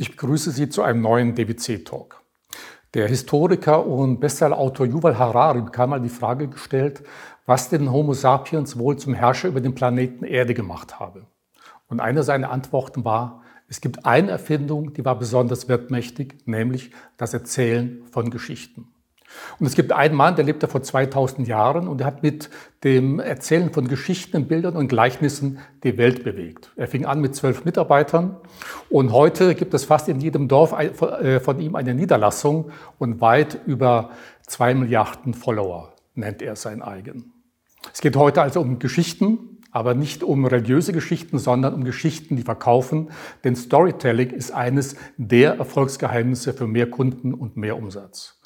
Ich begrüße Sie zu einem neuen DWC-Talk. Der Historiker und Bestsellerautor Yuval Harari bekam mal die Frage gestellt, was den Homo sapiens wohl zum Herrscher über den Planeten Erde gemacht habe. Und eine seiner Antworten war, es gibt eine Erfindung, die war besonders wirkmächtig, nämlich das Erzählen von Geschichten. Und es gibt einen Mann, der lebte vor 2000 Jahren und er hat mit dem Erzählen von Geschichten, Bildern und Gleichnissen die Welt bewegt. Er fing an mit zwölf Mitarbeitern und heute gibt es fast in jedem Dorf äh, von ihm eine Niederlassung und weit über zwei Milliarden Follower nennt er sein eigen. Es geht heute also um Geschichten, aber nicht um religiöse Geschichten, sondern um Geschichten, die verkaufen. Denn Storytelling ist eines der Erfolgsgeheimnisse für mehr Kunden und mehr Umsatz.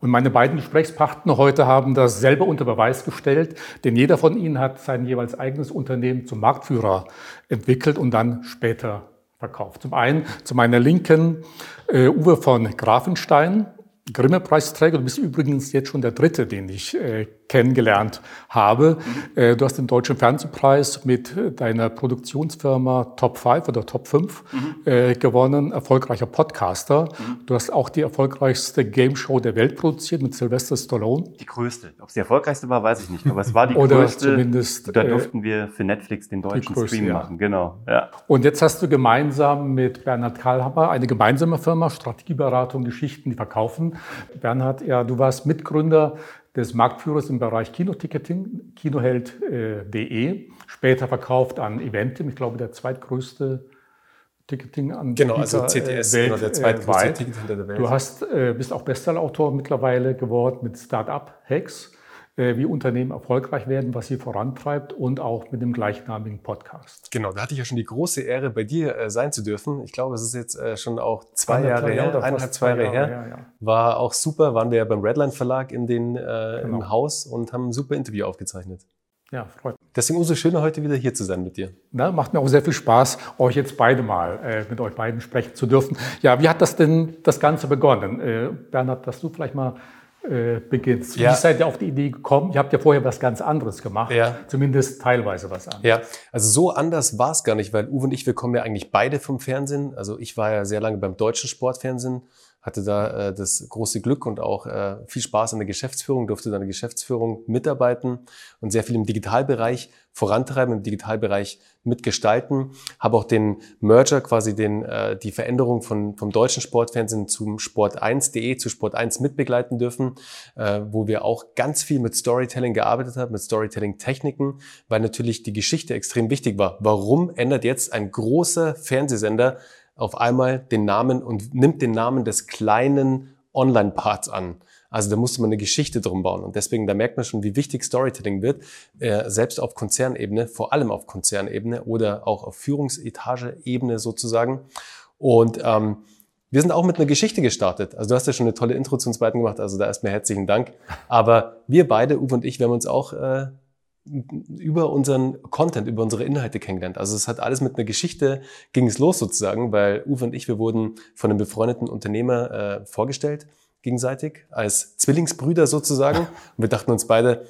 Und meine beiden Gesprächspartner heute haben das selber unter Beweis gestellt, denn jeder von ihnen hat sein jeweils eigenes Unternehmen zum Marktführer entwickelt und dann später verkauft. Zum einen zu meiner Linken äh, Uwe von Grafenstein, Grimme-Preisträger. Du bist übrigens jetzt schon der dritte, den ich äh, kennengelernt habe. Mhm. Äh, du hast den Deutschen Fernsehpreis mit deiner Produktionsfirma Top 5 oder Top 5 mhm. äh, gewonnen, erfolgreicher Podcaster. Mhm. Du hast auch die erfolgreichste Game Show der Welt produziert mit Sylvester Stallone. Die größte. Ob es die erfolgreichste war, weiß ich nicht, aber es war die oder größte. Zumindest, da äh, durften wir für Netflix den deutschen größte, Stream machen, genau. Ja. Und jetzt hast du gemeinsam mit Bernhard Karlhammer eine gemeinsame Firma, Strategieberatung, Geschichten, die verkaufen. Bernhard, ja, du warst Mitgründer des Marktführers im Bereich Kinoticketing, kinoheld.de, später verkauft an Eventim, ich glaube der zweitgrößte Ticketing-Anbieter Genau, also CTS, Welt, genau, der zweitgrößte Ticketing der Welt. Du hast, äh, bist auch Bestsellerautor mittlerweile geworden mit Startup Hacks. Äh, wie Unternehmen erfolgreich werden, was sie vorantreibt und auch mit dem gleichnamigen Podcast. Genau, da hatte ich ja schon die große Ehre, bei dir äh, sein zu dürfen. Ich glaube, es ist jetzt äh, schon auch zwei Jahre her, eineinhalb, zwei Jahre her. her ja. War auch super, waren wir ja beim Redline Verlag in den, äh, genau. im Haus und haben ein super Interview aufgezeichnet. Ja, freut mich. Deswegen umso schöner, heute wieder hier zu sein mit dir. Na, macht mir auch sehr viel Spaß, euch jetzt beide mal äh, mit euch beiden sprechen zu dürfen. Ja, wie hat das denn das Ganze begonnen? Äh, Bernhard, dass du vielleicht mal äh, beginnst. Ja. Wie seid ihr auf die Idee gekommen? Ihr habt ja vorher was ganz anderes gemacht, ja. zumindest teilweise was anderes. Ja, also so anders war es gar nicht, weil Uwe und ich, wir kommen ja eigentlich beide vom Fernsehen. Also ich war ja sehr lange beim deutschen Sportfernsehen hatte da äh, das große Glück und auch äh, viel Spaß an der Geschäftsführung, durfte da in der Geschäftsführung mitarbeiten und sehr viel im Digitalbereich vorantreiben, im Digitalbereich mitgestalten. Habe auch den Merger, quasi den, äh, die Veränderung von, vom deutschen Sportfernsehen zum Sport1.de zu Sport1 mitbegleiten dürfen, äh, wo wir auch ganz viel mit Storytelling gearbeitet haben, mit Storytelling-Techniken, weil natürlich die Geschichte extrem wichtig war. Warum ändert jetzt ein großer Fernsehsender auf einmal den Namen und nimmt den Namen des kleinen Online-Parts an. Also da musste man eine Geschichte drum bauen. Und deswegen, da merkt man schon, wie wichtig Storytelling wird, äh, selbst auf Konzernebene, vor allem auf Konzernebene oder auch auf Führungsetage-Ebene sozusagen. Und ähm, wir sind auch mit einer Geschichte gestartet. Also du hast ja schon eine tolle Intro zu uns beiden gemacht, also da erstmal herzlichen Dank. Aber wir beide, Uwe und ich, wir haben uns auch äh, über unseren Content, über unsere Inhalte kennengelernt. Also es hat alles mit einer Geschichte, ging es los sozusagen, weil Uwe und ich, wir wurden von einem befreundeten Unternehmer äh, vorgestellt, gegenseitig, als Zwillingsbrüder sozusagen. Und wir dachten uns beide,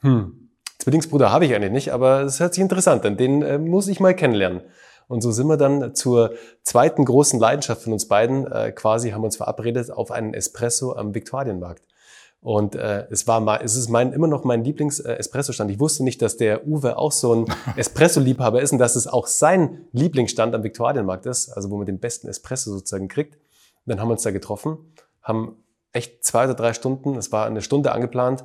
hm, Zwillingsbruder habe ich eigentlich nicht, aber es hört sich interessant an, den äh, muss ich mal kennenlernen. Und so sind wir dann zur zweiten großen Leidenschaft von uns beiden, äh, quasi haben wir uns verabredet auf einen Espresso am Viktualienmarkt. Und äh, es war mal, es ist mein, immer noch mein Lieblings-Espresso-Stand. Ich wusste nicht, dass der Uwe auch so ein Espresso-Liebhaber ist und dass es auch sein Lieblingsstand am Viktualienmarkt ist, also wo man den besten Espresso sozusagen kriegt. Und dann haben wir uns da getroffen, haben echt zwei oder drei Stunden, es war eine Stunde angeplant,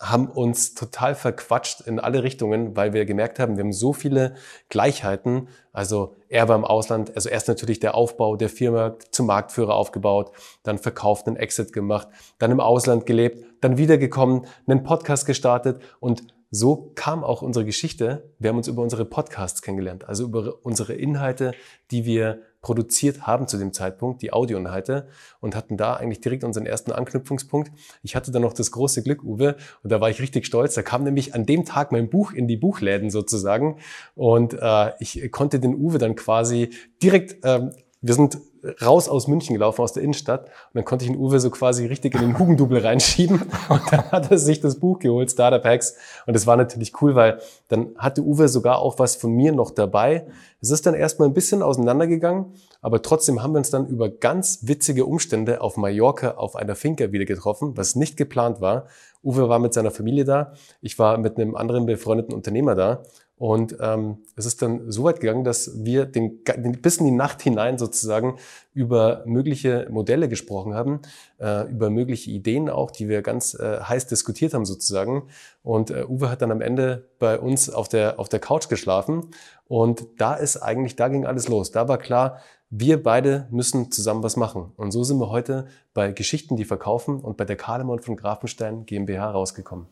haben uns total verquatscht in alle Richtungen, weil wir gemerkt haben, wir haben so viele Gleichheiten. Also er war im Ausland, also erst natürlich der Aufbau der Firma zum Marktführer aufgebaut, dann verkauft, einen Exit gemacht, dann im Ausland gelebt, dann wiedergekommen, einen Podcast gestartet und so kam auch unsere Geschichte. Wir haben uns über unsere Podcasts kennengelernt, also über unsere Inhalte, die wir produziert haben zu dem Zeitpunkt, die Audioinhalte, und hatten da eigentlich direkt unseren ersten Anknüpfungspunkt. Ich hatte dann noch das große Glück, Uwe, und da war ich richtig stolz. Da kam nämlich an dem Tag mein Buch in die Buchläden sozusagen, und äh, ich konnte den Uwe dann quasi direkt ähm, wir sind raus aus München gelaufen, aus der Innenstadt. Und dann konnte ich den Uwe so quasi richtig in den Hugendubel reinschieben. Und dann hat er sich das Buch geholt, Startup Hacks. Und das war natürlich cool, weil dann hatte Uwe sogar auch was von mir noch dabei. Es ist dann erstmal ein bisschen auseinandergegangen. Aber trotzdem haben wir uns dann über ganz witzige Umstände auf Mallorca auf einer Finca wieder getroffen, was nicht geplant war. Uwe war mit seiner Familie da, ich war mit einem anderen befreundeten Unternehmer da und ähm, es ist dann so weit gegangen, dass wir den, den, bis in die Nacht hinein sozusagen über mögliche Modelle gesprochen haben, äh, über mögliche Ideen auch, die wir ganz äh, heiß diskutiert haben sozusagen. Und äh, Uwe hat dann am Ende bei uns auf der, auf der Couch geschlafen. Und da ist eigentlich, da ging alles los. Da war klar, wir beide müssen zusammen was machen. Und so sind wir heute bei Geschichten, die verkaufen und bei der Kahlemann von Grafenstein GmbH rausgekommen.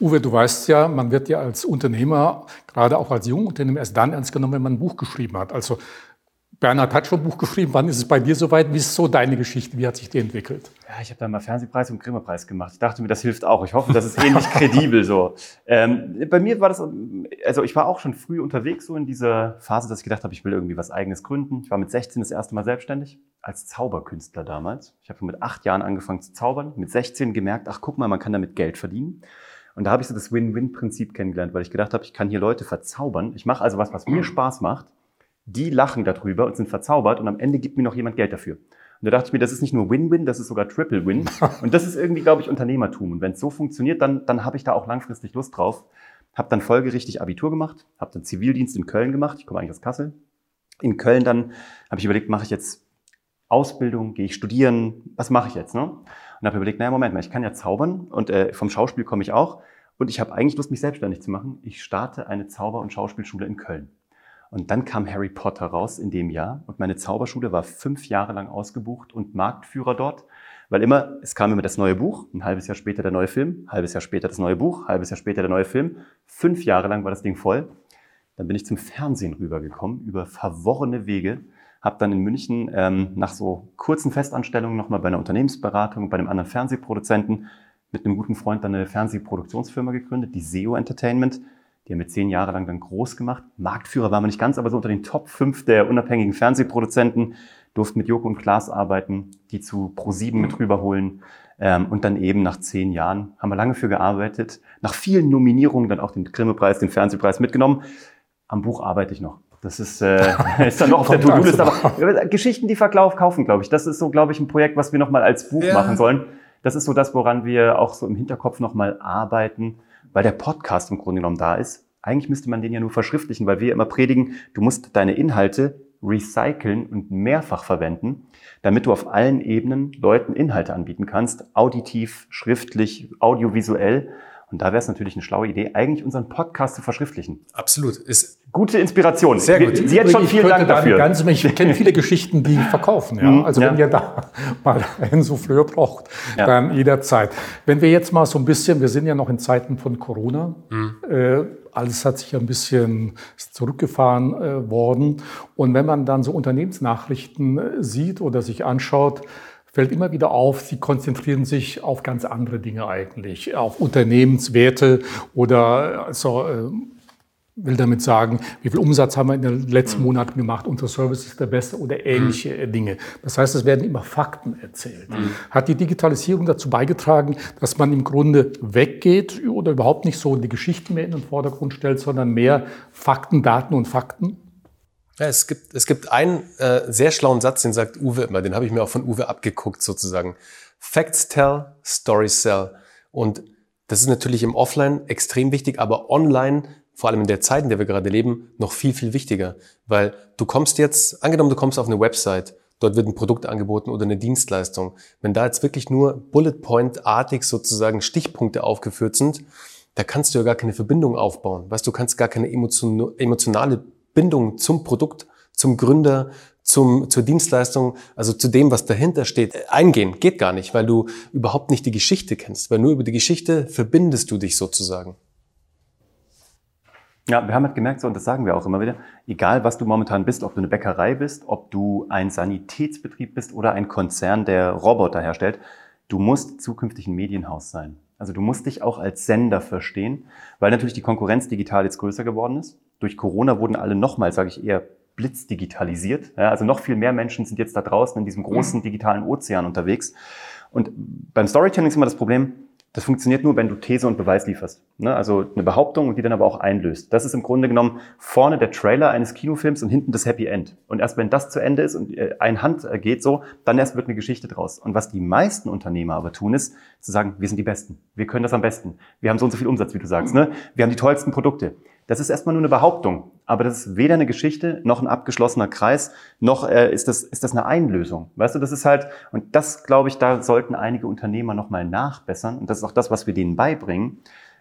Uwe, du weißt ja, man wird ja als Unternehmer, gerade auch als Jungunternehmer, erst dann ernst genommen, wenn man ein Buch geschrieben hat. Also Bernhard hat schon ein Buch geschrieben. Wann ist es bei dir soweit? Wie ist so deine Geschichte? Wie hat sich die entwickelt? Ja, ich habe da mal Fernsehpreis und Grimme-Preis gemacht. Ich dachte mir, das hilft auch. Ich hoffe, das ist ähnlich kredibel so. Ähm, bei mir war das, also ich war auch schon früh unterwegs so in dieser Phase, dass ich gedacht habe, ich will irgendwie was Eigenes gründen. Ich war mit 16 das erste Mal selbstständig als Zauberkünstler damals. Ich habe mit acht Jahren angefangen zu zaubern. Mit 16 gemerkt, ach guck mal, man kann damit Geld verdienen. Und da habe ich so das Win-Win-Prinzip kennengelernt, weil ich gedacht habe, ich kann hier Leute verzaubern. Ich mache also was, was mir Spaß macht die lachen darüber und sind verzaubert und am Ende gibt mir noch jemand Geld dafür. Und da dachte ich mir, das ist nicht nur Win-Win, das ist sogar Triple-Win. Und das ist irgendwie, glaube ich, Unternehmertum. Und wenn es so funktioniert, dann, dann habe ich da auch langfristig Lust drauf. Habe dann folgerichtig Abitur gemacht, habe dann Zivildienst in Köln gemacht. Ich komme eigentlich aus Kassel. In Köln dann habe ich überlegt, mache ich jetzt Ausbildung, gehe ich studieren, was mache ich jetzt? Ne? Und habe überlegt, naja, Moment mal, ich kann ja zaubern und äh, vom Schauspiel komme ich auch. Und ich habe eigentlich Lust, mich selbstständig zu machen. Ich starte eine Zauber- und Schauspielschule in Köln. Und dann kam Harry Potter raus in dem Jahr und meine Zauberschule war fünf Jahre lang ausgebucht und Marktführer dort, weil immer, es kam immer das neue Buch, ein halbes Jahr später der neue Film, ein halbes Jahr später das neue Buch, ein halbes Jahr später der neue Film. Fünf Jahre lang war das Ding voll. Dann bin ich zum Fernsehen rübergekommen, über verworrene Wege, habe dann in München ähm, nach so kurzen Festanstellungen nochmal bei einer Unternehmensberatung, bei einem anderen Fernsehproduzenten mit einem guten Freund dann eine Fernsehproduktionsfirma gegründet, die SEO Entertainment die haben wir zehn Jahre lang dann groß gemacht. Marktführer waren wir nicht ganz, aber so unter den Top 5 der unabhängigen Fernsehproduzenten, durften mit Joko und Klaas arbeiten, die zu Pro7 mit rüberholen. Ähm, und dann eben nach zehn Jahren haben wir lange für gearbeitet. Nach vielen Nominierungen dann auch den Grimme-Preis, den Fernsehpreis mitgenommen. Am Buch arbeite ich noch. Das ist, äh, ist dann noch auf der To-Do-Liste. Aber Geschichten, die Verkauf kaufen, glaube ich. Das ist so, glaube ich, ein Projekt, was wir nochmal als Buch ja. machen sollen. Das ist so das, woran wir auch so im Hinterkopf nochmal arbeiten weil der Podcast im Grunde genommen da ist. Eigentlich müsste man den ja nur verschriftlichen, weil wir immer predigen, du musst deine Inhalte recyceln und mehrfach verwenden, damit du auf allen Ebenen Leuten Inhalte anbieten kannst, auditiv, schriftlich, audiovisuell. Und da wäre es natürlich eine schlaue Idee, eigentlich unseren Podcast zu verschriftlichen. Absolut. Ist Gute Inspiration. Sehr gut. Sie hat schon vielen Dank dafür. Ganz, ich kenne viele Geschichten, die verkaufen. Ja? Mhm, also ja. wenn ihr da mal ein Souffleur braucht, ja. dann jederzeit. Wenn wir jetzt mal so ein bisschen, wir sind ja noch in Zeiten von Corona, mhm. äh, alles hat sich ja ein bisschen zurückgefahren äh, worden. Und wenn man dann so Unternehmensnachrichten äh, sieht oder sich anschaut, fällt immer wieder auf, sie konzentrieren sich auf ganz andere Dinge eigentlich, auf Unternehmenswerte oder also, äh, will damit sagen, wie viel Umsatz haben wir in den letzten mhm. Monaten gemacht, unser Service ist der beste oder ähnliche mhm. Dinge. Das heißt, es werden immer Fakten erzählt. Mhm. Hat die Digitalisierung dazu beigetragen, dass man im Grunde weggeht oder überhaupt nicht so die Geschichten mehr in den Vordergrund stellt, sondern mehr Fakten, Daten und Fakten? Ja, es gibt, es gibt einen äh, sehr schlauen Satz, den sagt Uwe immer, den habe ich mir auch von Uwe abgeguckt sozusagen. Facts tell, stories sell. Und das ist natürlich im Offline extrem wichtig, aber online vor allem in der Zeit, in der wir gerade leben, noch viel, viel wichtiger. Weil du kommst jetzt, angenommen, du kommst auf eine Website, dort wird ein Produkt angeboten oder eine Dienstleistung. Wenn da jetzt wirklich nur Bullet Point-artig sozusagen Stichpunkte aufgeführt sind, da kannst du ja gar keine Verbindung aufbauen. Weißt du, kannst gar keine emotionale Bindung zum Produkt, zum Gründer, zum, zur Dienstleistung, also zu dem, was dahinter steht, eingehen. Geht gar nicht, weil du überhaupt nicht die Geschichte kennst. Weil nur über die Geschichte verbindest du dich sozusagen. Ja, wir haben halt gemerkt, so, und das sagen wir auch immer wieder, egal was du momentan bist, ob du eine Bäckerei bist, ob du ein Sanitätsbetrieb bist oder ein Konzern, der Roboter herstellt, du musst zukünftig ein Medienhaus sein. Also du musst dich auch als Sender verstehen, weil natürlich die Konkurrenz digital jetzt größer geworden ist. Durch Corona wurden alle nochmal, sage ich eher, blitzdigitalisiert. Ja, also noch viel mehr Menschen sind jetzt da draußen in diesem großen digitalen Ozean unterwegs. Und beim Storytelling ist immer das Problem, Das funktioniert nur, wenn du These und Beweis lieferst. Ne? Also eine Behauptung und die dann aber auch einlöst. Das ist im Grunde genommen vorne der Trailer eines Kinofilms und hinten das Happy End. Und erst wenn das zu Ende ist und äh, ein Hand äh, geht so, dann erst wird eine Geschichte draus. Und was die meisten Unternehmer aber tun, ist zu sagen, wir sind die Besten. Wir können das am besten. Wir haben so und so viel Umsatz, wie du sagst. Ne? Wir haben die tollsten Produkte. Das ist erstmal nur eine Behauptung, aber das ist weder eine Geschichte noch ein abgeschlossener Kreis, noch äh, ist, das, ist das eine Einlösung. Weißt du, das ist halt, und das glaube ich, da sollten einige Unternehmer nochmal nachbessern, und das ist auch das, was wir denen beibringen,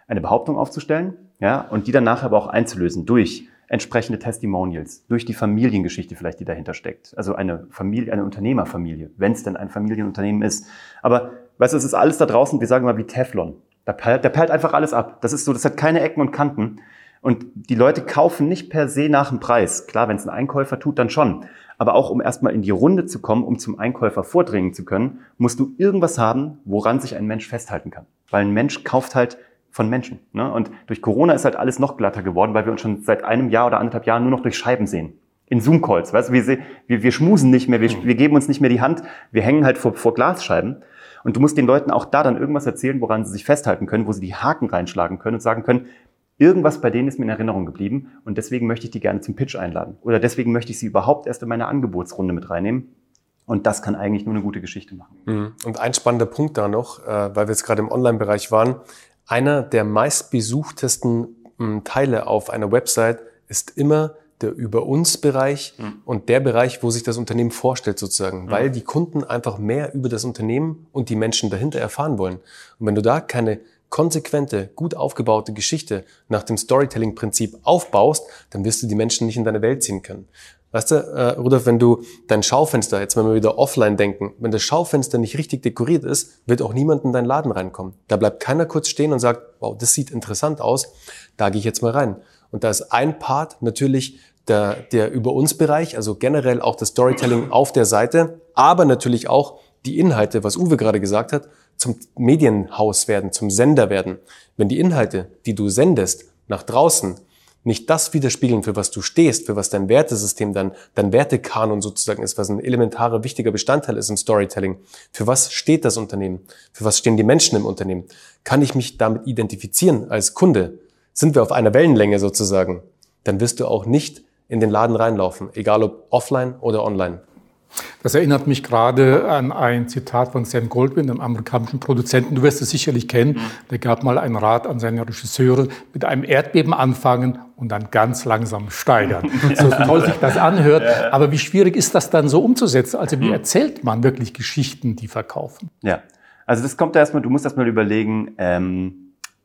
eine Behauptung aufzustellen, ja, und die dann nachher aber auch einzulösen durch entsprechende Testimonials, durch die Familiengeschichte vielleicht, die dahinter steckt. Also eine Familie, eine Unternehmerfamilie, wenn es denn ein Familienunternehmen ist. Aber weißt du, es ist alles da draußen, wir sagen mal wie Teflon. Da perlt, da perlt einfach alles ab. Das ist so, das hat keine Ecken und Kanten. Und die Leute kaufen nicht per se nach dem Preis. Klar, wenn es ein Einkäufer tut, dann schon. Aber auch um erstmal in die Runde zu kommen, um zum Einkäufer vordringen zu können, musst du irgendwas haben, woran sich ein Mensch festhalten kann. Weil ein Mensch kauft halt von Menschen. Ne? Und durch Corona ist halt alles noch glatter geworden, weil wir uns schon seit einem Jahr oder anderthalb Jahren nur noch durch Scheiben sehen. In Zoom-Calls. Weißt du, wir, wir, wir schmusen nicht mehr, wir, wir geben uns nicht mehr die Hand, wir hängen halt vor, vor Glasscheiben. Und du musst den Leuten auch da dann irgendwas erzählen, woran sie sich festhalten können, wo sie die Haken reinschlagen können und sagen können, Irgendwas bei denen ist mir in Erinnerung geblieben und deswegen möchte ich die gerne zum Pitch einladen. Oder deswegen möchte ich sie überhaupt erst in meine Angebotsrunde mit reinnehmen. Und das kann eigentlich nur eine gute Geschichte machen. Mhm. Und ein spannender Punkt da noch, äh, weil wir jetzt gerade im Online-Bereich waren. Einer der meistbesuchtesten Teile auf einer Website ist immer der Über uns Bereich mhm. und der Bereich, wo sich das Unternehmen vorstellt sozusagen, mhm. weil die Kunden einfach mehr über das Unternehmen und die Menschen dahinter erfahren wollen. Und wenn du da keine konsequente, gut aufgebaute Geschichte nach dem Storytelling-Prinzip aufbaust, dann wirst du die Menschen nicht in deine Welt ziehen können. Weißt du, äh, Rudolf, wenn du dein Schaufenster, jetzt wenn wir wieder offline denken, wenn das Schaufenster nicht richtig dekoriert ist, wird auch niemand in deinen Laden reinkommen. Da bleibt keiner kurz stehen und sagt, wow, das sieht interessant aus, da gehe ich jetzt mal rein. Und da ist ein Part natürlich der, der über uns Bereich, also generell auch das Storytelling auf der Seite, aber natürlich auch die Inhalte, was Uwe gerade gesagt hat, zum Medienhaus werden, zum Sender werden. Wenn die Inhalte, die du sendest, nach draußen nicht das widerspiegeln, für was du stehst, für was dein Wertesystem, dann dein Wertekanon sozusagen ist, was ein elementarer, wichtiger Bestandteil ist im Storytelling. Für was steht das Unternehmen? Für was stehen die Menschen im Unternehmen? Kann ich mich damit identifizieren als Kunde? Sind wir auf einer Wellenlänge sozusagen? Dann wirst du auch nicht in den Laden reinlaufen, egal ob offline oder online. Das erinnert mich gerade an ein Zitat von Sam Goldwyn, einem amerikanischen Produzenten. Du wirst es sicherlich kennen. Der gab mal einen Rat an seine Regisseure, mit einem Erdbeben anfangen und dann ganz langsam steigern. So toll sich das anhört. Aber wie schwierig ist das dann so umzusetzen? Also wie hm. erzählt man wirklich Geschichten, die verkaufen? Ja, also das kommt erstmal, du musst erstmal überlegen, ähm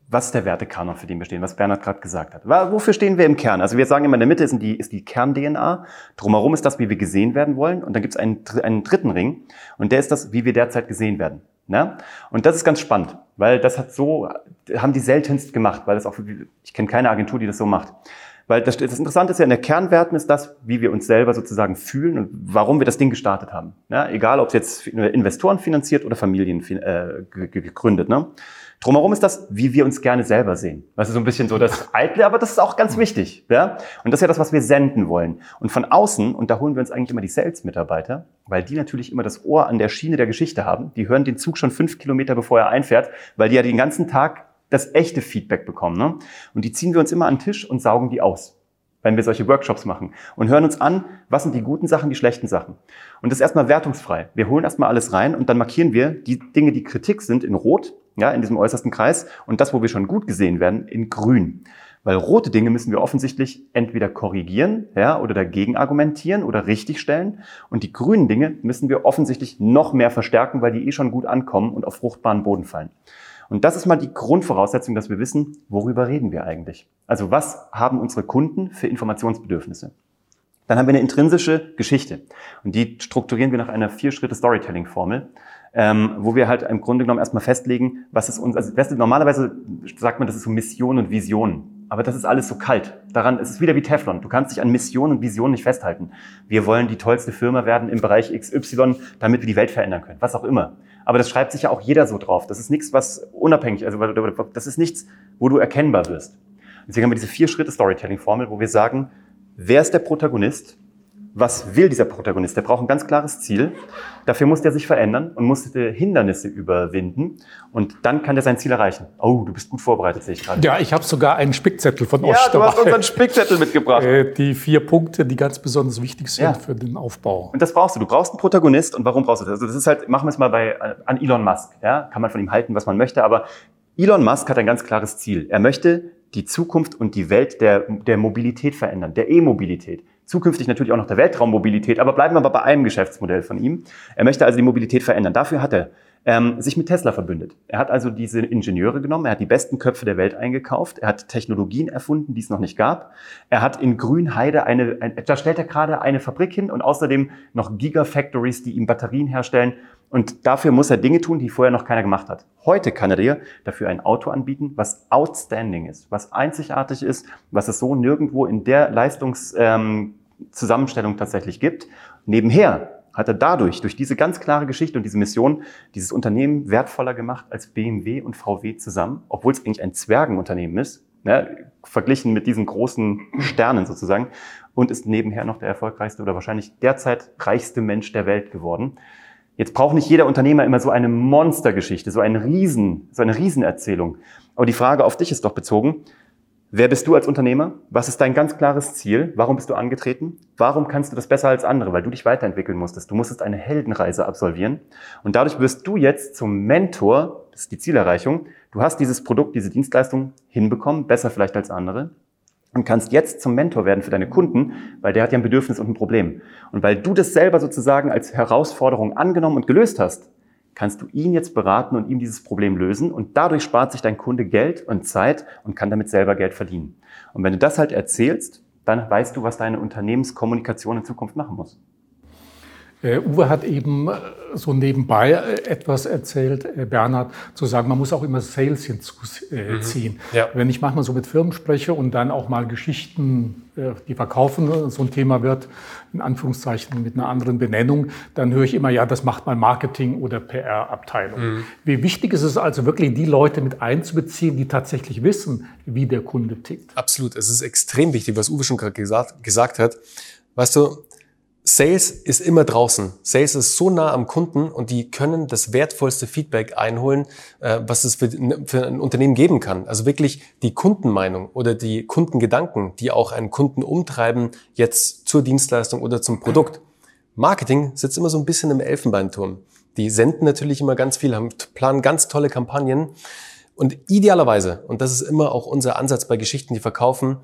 was ist der Wertekanon, für den wir stehen, was Bernhard gerade gesagt hat. Wofür stehen wir im Kern? Also wir sagen immer, in der Mitte ist die, ist die Kern-DNA, drumherum ist das, wie wir gesehen werden wollen und dann gibt es einen, einen dritten Ring und der ist das, wie wir derzeit gesehen werden. Ne? Und das ist ganz spannend, weil das hat so, haben die seltenst gemacht, weil das auch, ich kenne keine Agentur, die das so macht. Weil das, das Interessante ist ja, in der Kernwerten ist das, wie wir uns selber sozusagen fühlen und warum wir das Ding gestartet haben. Ne? Egal, ob es jetzt Investoren finanziert oder Familien äh, gegründet. Ne? Drumherum ist das, wie wir uns gerne selber sehen. Das ist so ein bisschen so das Eitle, aber das ist auch ganz wichtig. Ja? Und das ist ja das, was wir senden wollen. Und von außen, und da holen wir uns eigentlich immer die Sales-Mitarbeiter, weil die natürlich immer das Ohr an der Schiene der Geschichte haben. Die hören den Zug schon fünf Kilometer, bevor er einfährt, weil die ja den ganzen Tag das echte Feedback bekommen. Ne? Und die ziehen wir uns immer an den Tisch und saugen die aus wenn wir solche Workshops machen und hören uns an, was sind die guten Sachen, die schlechten Sachen. Und das ist erstmal wertungsfrei. Wir holen erstmal alles rein und dann markieren wir die Dinge, die Kritik sind, in Rot, ja, in diesem äußersten Kreis und das, wo wir schon gut gesehen werden, in Grün. Weil rote Dinge müssen wir offensichtlich entweder korrigieren, ja, oder dagegen argumentieren oder richtigstellen. Und die grünen Dinge müssen wir offensichtlich noch mehr verstärken, weil die eh schon gut ankommen und auf fruchtbaren Boden fallen. Und das ist mal die Grundvoraussetzung, dass wir wissen, worüber reden wir eigentlich. Also was haben unsere Kunden für Informationsbedürfnisse? Dann haben wir eine intrinsische Geschichte. Und die strukturieren wir nach einer Vier-Schritte-Storytelling-Formel, ähm, wo wir halt im Grunde genommen erstmal festlegen, was ist uns, also normalerweise sagt man, das ist so Mission und Vision. Aber das ist alles so kalt. Daran ist es wieder wie Teflon. Du kannst dich an Mission und Vision nicht festhalten. Wir wollen die tollste Firma werden im Bereich XY, damit wir die Welt verändern können. Was auch immer. Aber das schreibt sich ja auch jeder so drauf. Das ist nichts, was unabhängig, also das ist nichts, wo du erkennbar wirst. Deswegen haben wir diese vier Schritte Storytelling-Formel, wo wir sagen, wer ist der Protagonist? Was will dieser Protagonist? Der braucht ein ganz klares Ziel. Dafür muss der sich verändern und muss Hindernisse überwinden. Und dann kann der sein Ziel erreichen. Oh, du bist gut vorbereitet, sehe ich gerade. Ja, ich habe sogar einen Spickzettel von euch Ja, du hast unseren Spickzettel mitgebracht. Äh, die vier Punkte, die ganz besonders wichtig sind ja. für den Aufbau. Und das brauchst du. Du brauchst einen Protagonist. Und warum brauchst du das? Also das ist halt, machen wir es mal bei, äh, an Elon Musk. Ja, kann man von ihm halten, was man möchte. Aber Elon Musk hat ein ganz klares Ziel. Er möchte die Zukunft und die Welt der, der Mobilität verändern, der E-Mobilität zukünftig natürlich auch noch der Weltraummobilität, aber bleiben wir aber bei einem Geschäftsmodell von ihm. Er möchte also die Mobilität verändern. Dafür hat er ähm, sich mit Tesla verbündet. Er hat also diese Ingenieure genommen, er hat die besten Köpfe der Welt eingekauft, er hat Technologien erfunden, die es noch nicht gab. Er hat in Grünheide eine, ein, da stellt er gerade eine Fabrik hin und außerdem noch Gigafactories, die ihm Batterien herstellen. Und dafür muss er Dinge tun, die vorher noch keiner gemacht hat. Heute kann er dir dafür ein Auto anbieten, was outstanding ist, was einzigartig ist, was es so nirgendwo in der Leistungszusammenstellung ähm, tatsächlich gibt. Nebenher hat er dadurch, durch diese ganz klare Geschichte und diese Mission, dieses Unternehmen wertvoller gemacht als BMW und VW zusammen, obwohl es eigentlich ein Zwergenunternehmen ist, ne, verglichen mit diesen großen Sternen sozusagen, und ist nebenher noch der erfolgreichste oder wahrscheinlich derzeit reichste Mensch der Welt geworden. Jetzt braucht nicht jeder Unternehmer immer so eine Monstergeschichte, so, ein Riesen, so eine Riesenerzählung. Aber die Frage auf dich ist doch bezogen. Wer bist du als Unternehmer? Was ist dein ganz klares Ziel? Warum bist du angetreten? Warum kannst du das besser als andere? Weil du dich weiterentwickeln musstest. Du musstest eine Heldenreise absolvieren. Und dadurch wirst du jetzt zum Mentor, das ist die Zielerreichung. Du hast dieses Produkt, diese Dienstleistung hinbekommen, besser vielleicht als andere und kannst jetzt zum Mentor werden für deine Kunden, weil der hat ja ein Bedürfnis und ein Problem. Und weil du das selber sozusagen als Herausforderung angenommen und gelöst hast, kannst du ihn jetzt beraten und ihm dieses Problem lösen und dadurch spart sich dein Kunde Geld und Zeit und kann damit selber Geld verdienen. Und wenn du das halt erzählst, dann weißt du, was deine Unternehmenskommunikation in Zukunft machen muss. Äh, Uwe hat eben äh, so nebenbei äh, etwas erzählt, äh, Bernhard, zu sagen, man muss auch immer Sales hinzuziehen. Mhm. Ja. Wenn ich manchmal so mit Firmen spreche und dann auch mal Geschichten, die verkaufen, so ein Thema wird, in Anführungszeichen mit einer anderen Benennung, dann höre ich immer, ja, das macht mal Marketing oder PR-Abteilung. Mhm. Wie wichtig ist es also wirklich, die Leute mit einzubeziehen, die tatsächlich wissen, wie der Kunde tickt? Absolut. Es ist extrem wichtig, was Uwe schon gerade gesagt, gesagt hat. Weißt du, Sales ist immer draußen. Sales ist so nah am Kunden und die können das wertvollste Feedback einholen, äh, was es für, ein Unternehmen geben kann. Also wirklich die Kundenmeinung oder die Kundengedanken, die auch einen Kunden umtreiben, jetzt zur Dienstleistung oder zum Produkt. Marketing sitzt immer so ein bisschen im Elfenbeinturm. Die senden natürlich immer ganz viel, haben, planen ganz tolle Kampagnen. Und idealerweise, und das ist immer auch unser Ansatz bei Geschichten, die verkaufen,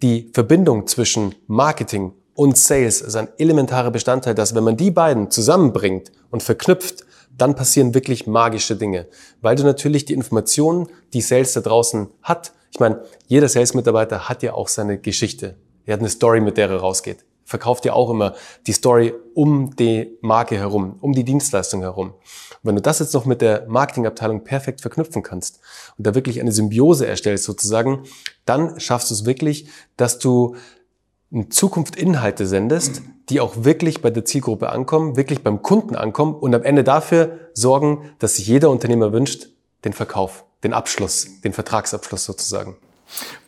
die Verbindung zwischen Marketing und Sales ist ein elementarer Bestandteil, dass wenn man die beiden zusammenbringt und verknüpft, dann passieren wirklich magische Dinge. Weil du natürlich die Informationen, die Sales da draußen hat, ich meine, jeder Sales-Mitarbeiter hat ja auch seine Geschichte. Er hat eine Story, mit der er rausgeht. Verkauft ja auch immer die Story um die Marke herum, um die Dienstleistung herum. Und wenn du das jetzt noch mit der Marketingabteilung perfekt verknüpfen kannst und da wirklich eine Symbiose erstellst sozusagen, dann schaffst du es wirklich, dass du in Zukunft Inhalte sendest, die auch wirklich bei der Zielgruppe ankommen, wirklich beim Kunden ankommen und am Ende dafür sorgen, dass sich jeder Unternehmer wünscht, den Verkauf, den Abschluss, den Vertragsabschluss sozusagen.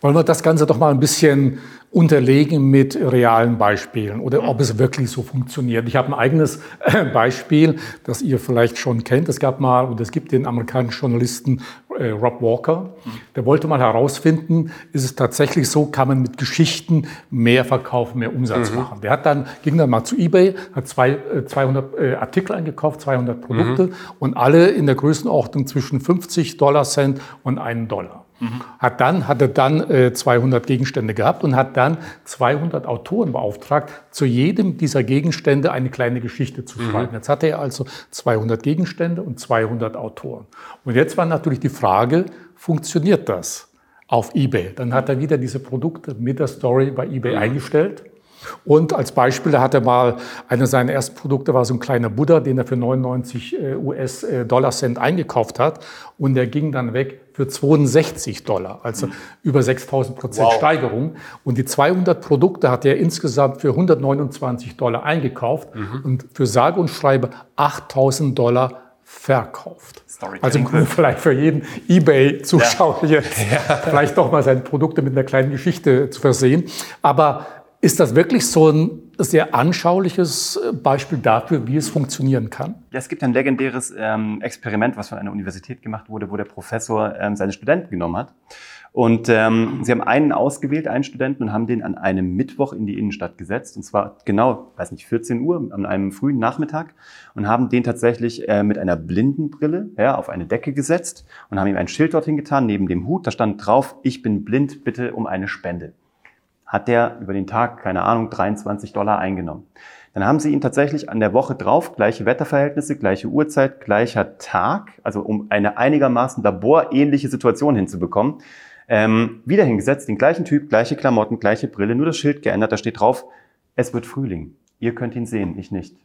Wollen wir das Ganze doch mal ein bisschen unterlegen mit realen Beispielen oder ob es wirklich so funktioniert. Ich habe ein eigenes äh, Beispiel, das ihr vielleicht schon kennt. Es gab mal, und es gibt den amerikanischen Journalisten äh, Rob Walker, der wollte mal herausfinden, ist es tatsächlich so, kann man mit Geschichten mehr Verkauf, mehr Umsatz mhm. machen. Der hat dann, ging dann mal zu eBay, hat zwei, äh, 200 äh, Artikel eingekauft, 200 Produkte mhm. und alle in der Größenordnung zwischen 50 Dollar Cent und 1 Dollar. Mhm. Hat dann, hatte dann äh, 200 Gegenstände gehabt und hat dann 200 Autoren beauftragt, zu jedem dieser Gegenstände eine kleine Geschichte zu mhm. schreiben. Jetzt hatte er also 200 Gegenstände und 200 Autoren. Und jetzt war natürlich die Frage, funktioniert das auf eBay? Dann hat er wieder diese Produkte mit der Story bei eBay mhm. eingestellt und als Beispiel, da hat er mal, einer seiner ersten Produkte war so ein kleiner Buddha, den er für 99 äh, US-Dollar-Cent eingekauft hat. Und der ging dann weg für 62 Dollar, also über 6000 Prozent wow. Steigerung. Und die 200 Produkte hat er insgesamt für 129 Dollar eingekauft mhm. und für sage und schreibe 8000 Dollar verkauft. Also vielleicht für jeden eBay-Zuschauer ja. jetzt ja. vielleicht doch mal seine Produkte mit einer kleinen Geschichte zu versehen. Aber ist das wirklich so ein sehr anschauliches Beispiel dafür, wie es funktionieren kann. Ja, es gibt ein legendäres ähm, Experiment, was von einer Universität gemacht wurde, wo der Professor ähm, seine Studenten genommen hat und ähm, sie haben einen ausgewählt, einen Studenten, und haben den an einem Mittwoch in die Innenstadt gesetzt. Und zwar genau, weiß nicht, 14 Uhr, an einem frühen Nachmittag. Und haben den tatsächlich äh, mit einer Blindenbrille ja, auf eine Decke gesetzt und haben ihm ein Schild dorthin getan, neben dem Hut. Da stand drauf, ich bin blind, bitte um eine Spende. Hat der über den Tag, keine Ahnung, 23 Dollar eingenommen. Dann haben sie ihn tatsächlich an der Woche drauf, gleiche Wetterverhältnisse, gleiche Uhrzeit, gleicher Tag, also um eine einigermaßen laborähnliche Situation hinzubekommen, ähm, wieder hingesetzt, den gleichen Typ, gleiche Klamotten, gleiche Brille, nur das Schild geändert, da steht drauf, es wird Frühling. Ihr könnt ihn sehen, ich nicht.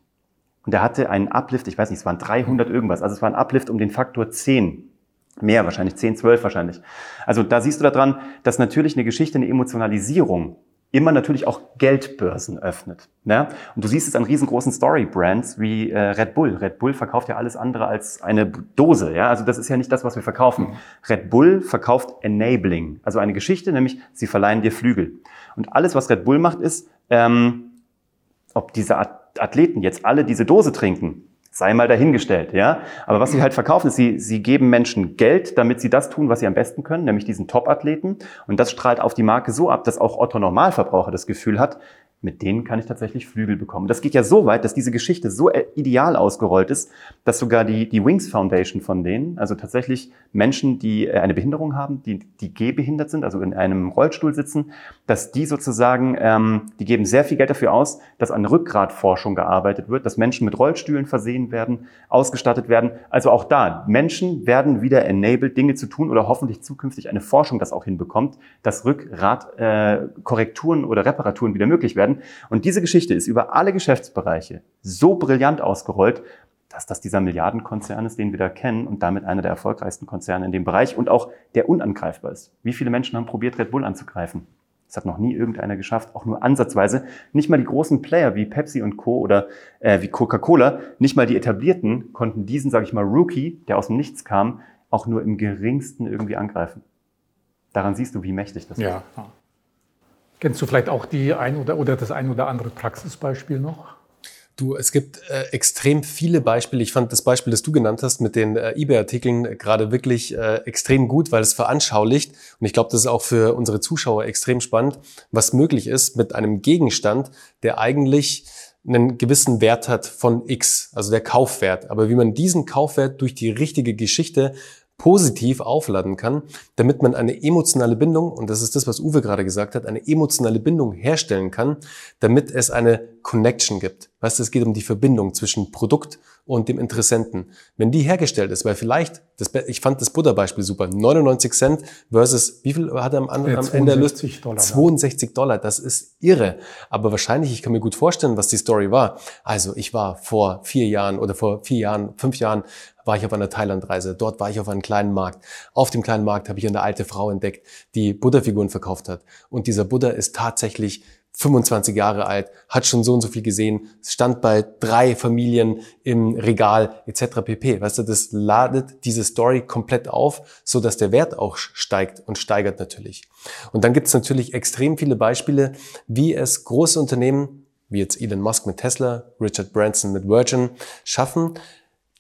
Und er hatte einen Uplift, ich weiß nicht, es waren 300 irgendwas, also es war ein Uplift um den Faktor 10. Mehr wahrscheinlich, 10, 12 wahrscheinlich. Also da siehst du daran, dass natürlich eine Geschichte eine Emotionalisierung immer natürlich auch Geldbörsen öffnet. Ne? Und du siehst es an riesengroßen Story-Brands wie äh, Red Bull. Red Bull verkauft ja alles andere als eine Dose. Ja? Also das ist ja nicht das, was wir verkaufen. Mhm. Red Bull verkauft Enabling, also eine Geschichte, nämlich sie verleihen dir Flügel. Und alles, was Red Bull macht, ist, ähm, ob diese Athleten jetzt alle diese Dose trinken, sei mal dahingestellt, ja. Aber was sie halt verkaufen, ist, sie, sie geben Menschen Geld, damit sie das tun, was sie am besten können, nämlich diesen Top-Athleten. Und das strahlt auf die Marke so ab, dass auch Otto Normalverbraucher das Gefühl hat, mit denen kann ich tatsächlich Flügel bekommen. Das geht ja so weit, dass diese Geschichte so äh, ideal ausgerollt ist, dass sogar die, die Wings Foundation von denen, also tatsächlich Menschen, die äh, eine Behinderung haben, die, die gehbehindert sind, also in einem Rollstuhl sitzen, dass die sozusagen, ähm, die geben sehr viel Geld dafür aus, dass an Rückgratforschung gearbeitet wird, dass Menschen mit Rollstühlen versehen werden, ausgestattet werden. Also auch da, Menschen werden wieder enabled, Dinge zu tun oder hoffentlich zukünftig eine Forschung das auch hinbekommt, dass Rückgratkorrekturen äh, oder Reparaturen wieder möglich werden werden. Und diese Geschichte ist über alle Geschäftsbereiche so brillant ausgerollt, dass das dieser Milliardenkonzern ist, den wir da kennen und damit einer der erfolgreichsten Konzerne in dem Bereich und auch der unangreifbar ist. Wie viele Menschen haben probiert, Red Bull anzugreifen? Das hat noch nie irgendeiner geschafft, auch nur ansatzweise. Nicht mal die großen Player wie Pepsi und Co. oder äh, wie Coca-Cola, nicht mal die etablierten konnten diesen, sage ich mal, Rookie, der aus dem Nichts kam, auch nur im geringsten irgendwie angreifen. Daran siehst du, wie mächtig das ja. ist. Kennst du vielleicht auch die ein oder, oder das ein oder andere Praxisbeispiel noch? Du, es gibt äh, extrem viele Beispiele. Ich fand das Beispiel, das du genannt hast mit den äh, eBay-Artikeln gerade wirklich äh, extrem gut, weil es veranschaulicht. Und ich glaube, das ist auch für unsere Zuschauer extrem spannend, was möglich ist mit einem Gegenstand, der eigentlich einen gewissen Wert hat von X, also der Kaufwert. Aber wie man diesen Kaufwert durch die richtige Geschichte positiv aufladen kann, damit man eine emotionale Bindung, und das ist das, was Uwe gerade gesagt hat, eine emotionale Bindung herstellen kann, damit es eine Connection gibt. Weißt du, es geht um die Verbindung zwischen Produkt und dem Interessenten. Wenn die hergestellt ist, weil vielleicht, das, ich fand das Buddha-Beispiel super, 99 Cent versus, wie viel hat er am, am Ende erlöst? Dollar. 62 Dollar, das ist irre. Aber wahrscheinlich, ich kann mir gut vorstellen, was die Story war. Also ich war vor vier Jahren oder vor vier Jahren, fünf Jahren, war ich auf einer Thailandreise. Dort war ich auf einem kleinen Markt. Auf dem kleinen Markt habe ich eine alte Frau entdeckt, die Buddha-Figuren verkauft hat. Und dieser Buddha ist tatsächlich 25 Jahre alt, hat schon so und so viel gesehen, stand bei drei Familien im Regal etc. pp. Weißt du, das ladet diese Story komplett auf, so dass der Wert auch steigt und steigert natürlich. Und dann gibt es natürlich extrem viele Beispiele, wie es große Unternehmen, wie jetzt Elon Musk mit Tesla, Richard Branson mit Virgin, schaffen,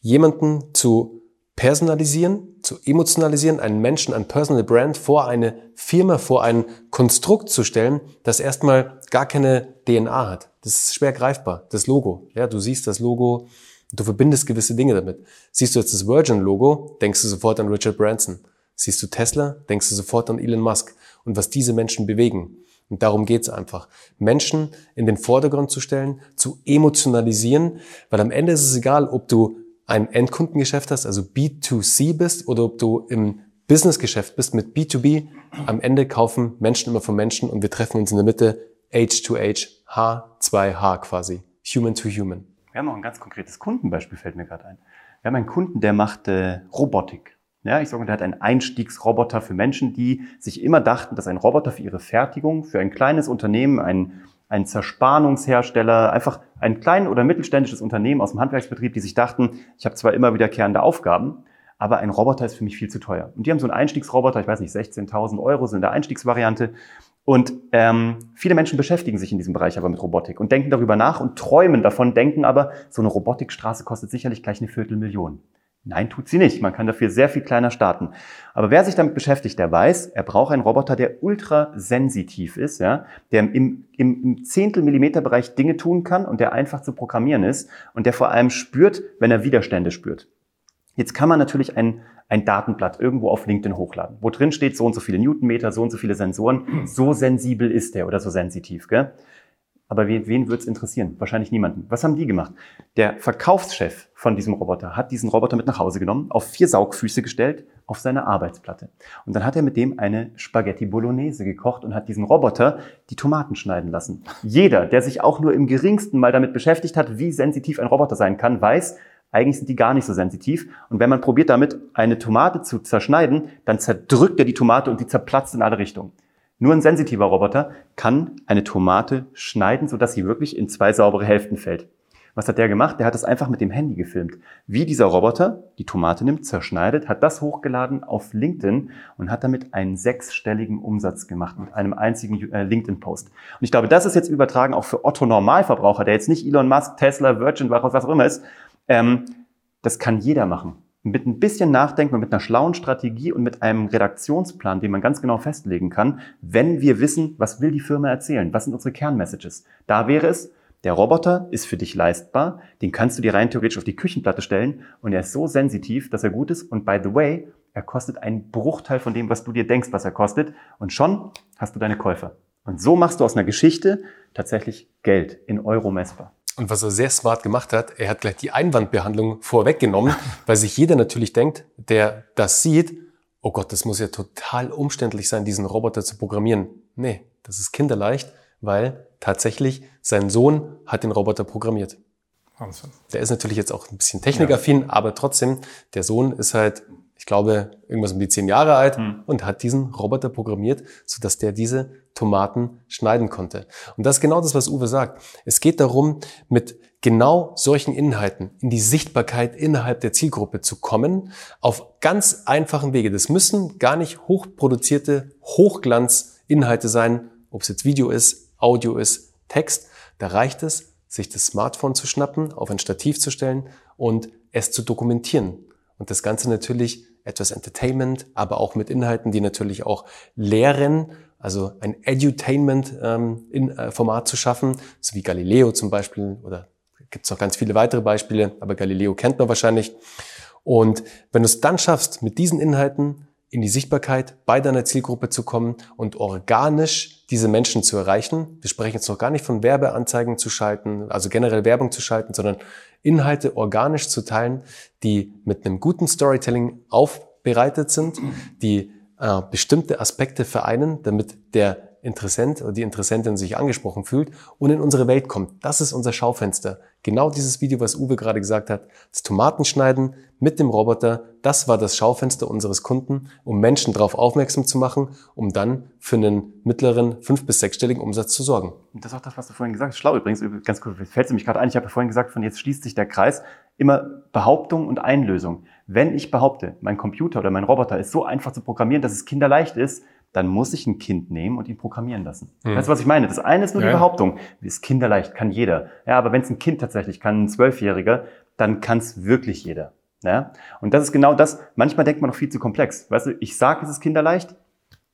jemanden zu personalisieren, zu emotionalisieren, einen Menschen, ein Personal Brand vor eine Firma, vor ein Konstrukt zu stellen, das erstmal gar keine DNA hat. Das ist schwer greifbar, das Logo. Ja, du siehst das Logo, du verbindest gewisse Dinge damit. Siehst du jetzt das Virgin-Logo, denkst du sofort an Richard Branson. Siehst du Tesla, denkst du sofort an Elon Musk und was diese Menschen bewegen. Und darum geht's einfach. Menschen in den Vordergrund zu stellen, zu emotionalisieren, weil am Ende ist es egal, ob du ein Endkundengeschäft hast, also B2C bist, oder ob du im Businessgeschäft bist mit B2B. Am Ende kaufen Menschen immer von Menschen und wir treffen uns in der Mitte H2H, H2H quasi. Human to Human. Wir haben auch ein ganz konkretes Kundenbeispiel, fällt mir gerade ein. Wir haben einen Kunden, der macht äh, Robotik. Ja, ich sage, der hat einen Einstiegsroboter für Menschen, die sich immer dachten, dass ein Roboter für ihre Fertigung, für ein kleines Unternehmen, ein ein Zerspannungshersteller, einfach ein klein- oder mittelständisches Unternehmen aus dem Handwerksbetrieb, die sich dachten, ich habe zwar immer wiederkehrende Aufgaben, aber ein Roboter ist für mich viel zu teuer. Und die haben so einen Einstiegsroboter, ich weiß nicht, 16.000 Euro sind in der Einstiegsvariante. Und ähm, viele Menschen beschäftigen sich in diesem Bereich aber mit Robotik und denken darüber nach und träumen davon, denken aber, so eine Robotikstraße kostet sicherlich gleich eine Viertelmillion. Nein, tut sie nicht. Man kann dafür sehr viel kleiner starten. Aber wer sich damit beschäftigt, der weiß, er braucht einen Roboter, der ultra sensitiv ist, ja, der im, im, im Zehntel-Millimeter-Bereich Dinge tun kann und der einfach zu programmieren ist und der vor allem spürt, wenn er Widerstände spürt. Jetzt kann man natürlich ein, ein Datenblatt irgendwo auf LinkedIn hochladen, wo drin steht, so und so viele Newtonmeter, so und so viele Sensoren, so sensibel ist der oder so sensitiv. Gell? Aber wen, wen würde es interessieren? Wahrscheinlich niemanden. Was haben die gemacht? Der Verkaufschef von diesem Roboter hat diesen Roboter mit nach Hause genommen, auf vier Saugfüße gestellt, auf seine Arbeitsplatte. Und dann hat er mit dem eine Spaghetti Bolognese gekocht und hat diesen Roboter die Tomaten schneiden lassen. Jeder, der sich auch nur im geringsten mal damit beschäftigt hat, wie sensitiv ein Roboter sein kann, weiß, eigentlich sind die gar nicht so sensitiv. Und wenn man probiert damit eine Tomate zu zerschneiden, dann zerdrückt er die Tomate und die zerplatzt in alle Richtungen. Nur ein sensitiver Roboter kann eine Tomate schneiden, sodass sie wirklich in zwei saubere Hälften fällt. Was hat der gemacht? Der hat es einfach mit dem Handy gefilmt. Wie dieser Roboter die Tomate nimmt, zerschneidet, hat das hochgeladen auf LinkedIn und hat damit einen sechsstelligen Umsatz gemacht mit einem einzigen äh, LinkedIn-Post. Und ich glaube, das ist jetzt übertragen auch für Otto Normalverbraucher, der jetzt nicht Elon Musk, Tesla, Virgin, was auch immer ist. Ähm, das kann jeder machen mit ein bisschen Nachdenken und mit einer schlauen Strategie und mit einem Redaktionsplan, den man ganz genau festlegen kann, wenn wir wissen, was will die Firma erzählen, was sind unsere Kernmessages. Da wäre es, der Roboter ist für dich leistbar, den kannst du dir rein theoretisch auf die Küchenplatte stellen und er ist so sensitiv, dass er gut ist und by the way, er kostet einen Bruchteil von dem, was du dir denkst, was er kostet und schon hast du deine Käufer. Und so machst du aus einer Geschichte tatsächlich Geld in Euro messbar. Und was er sehr smart gemacht hat, er hat gleich die Einwandbehandlung vorweggenommen, weil sich jeder natürlich denkt, der das sieht, oh Gott, das muss ja total umständlich sein, diesen Roboter zu programmieren. Nee, das ist kinderleicht, weil tatsächlich sein Sohn hat den Roboter programmiert. Wahnsinn. Der ist natürlich jetzt auch ein bisschen technikaffin, ja. aber trotzdem, der Sohn ist halt ich glaube, irgendwas um die zehn Jahre alt mhm. und hat diesen Roboter programmiert, sodass der diese Tomaten schneiden konnte. Und das ist genau das, was Uwe sagt. Es geht darum, mit genau solchen Inhalten in die Sichtbarkeit innerhalb der Zielgruppe zu kommen, auf ganz einfachen Wege. Das müssen gar nicht hochproduzierte Hochglanzinhalte sein, ob es jetzt Video ist, Audio ist, Text. Da reicht es, sich das Smartphone zu schnappen, auf ein Stativ zu stellen und es zu dokumentieren. Und das Ganze natürlich etwas Entertainment, aber auch mit Inhalten, die natürlich auch lehren, also ein Edutainment-Format ähm, äh, zu schaffen, so wie Galileo zum Beispiel, oder gibt es noch ganz viele weitere Beispiele, aber Galileo kennt man wahrscheinlich. Und wenn du es dann schaffst, mit diesen Inhalten in die Sichtbarkeit bei deiner Zielgruppe zu kommen und organisch diese Menschen zu erreichen. Wir sprechen jetzt noch gar nicht von Werbeanzeigen zu schalten, also generell Werbung zu schalten, sondern Inhalte organisch zu teilen, die mit einem guten Storytelling aufbereitet sind, die äh, bestimmte Aspekte vereinen, damit der Interessent oder die Interessentin sich angesprochen fühlt und in unsere Welt kommt. Das ist unser Schaufenster. Genau dieses Video, was Uwe gerade gesagt hat, das Tomatenschneiden mit dem Roboter, das war das Schaufenster unseres Kunden, um Menschen darauf aufmerksam zu machen, um dann für einen mittleren fünf- bis sechsstelligen Umsatz zu sorgen. Und das ist auch das, was du vorhin gesagt hast. Schlau übrigens, ganz kurz, fällt es mich gerade ein, ich habe vorhin gesagt, von jetzt schließt sich der Kreis. Immer Behauptung und Einlösung. Wenn ich behaupte, mein Computer oder mein Roboter ist so einfach zu programmieren, dass es kinderleicht ist, dann muss ich ein Kind nehmen und ihn programmieren lassen. Hm. Weißt du, was ich meine? Das eine ist nur ja. die Behauptung. Ist kinderleicht, kann jeder. Ja, aber wenn es ein Kind tatsächlich kann, ein Zwölfjähriger, dann kann es wirklich jeder. Ja? Und das ist genau das. Manchmal denkt man noch viel zu komplex. Weißt du, ich sage, es ist kinderleicht,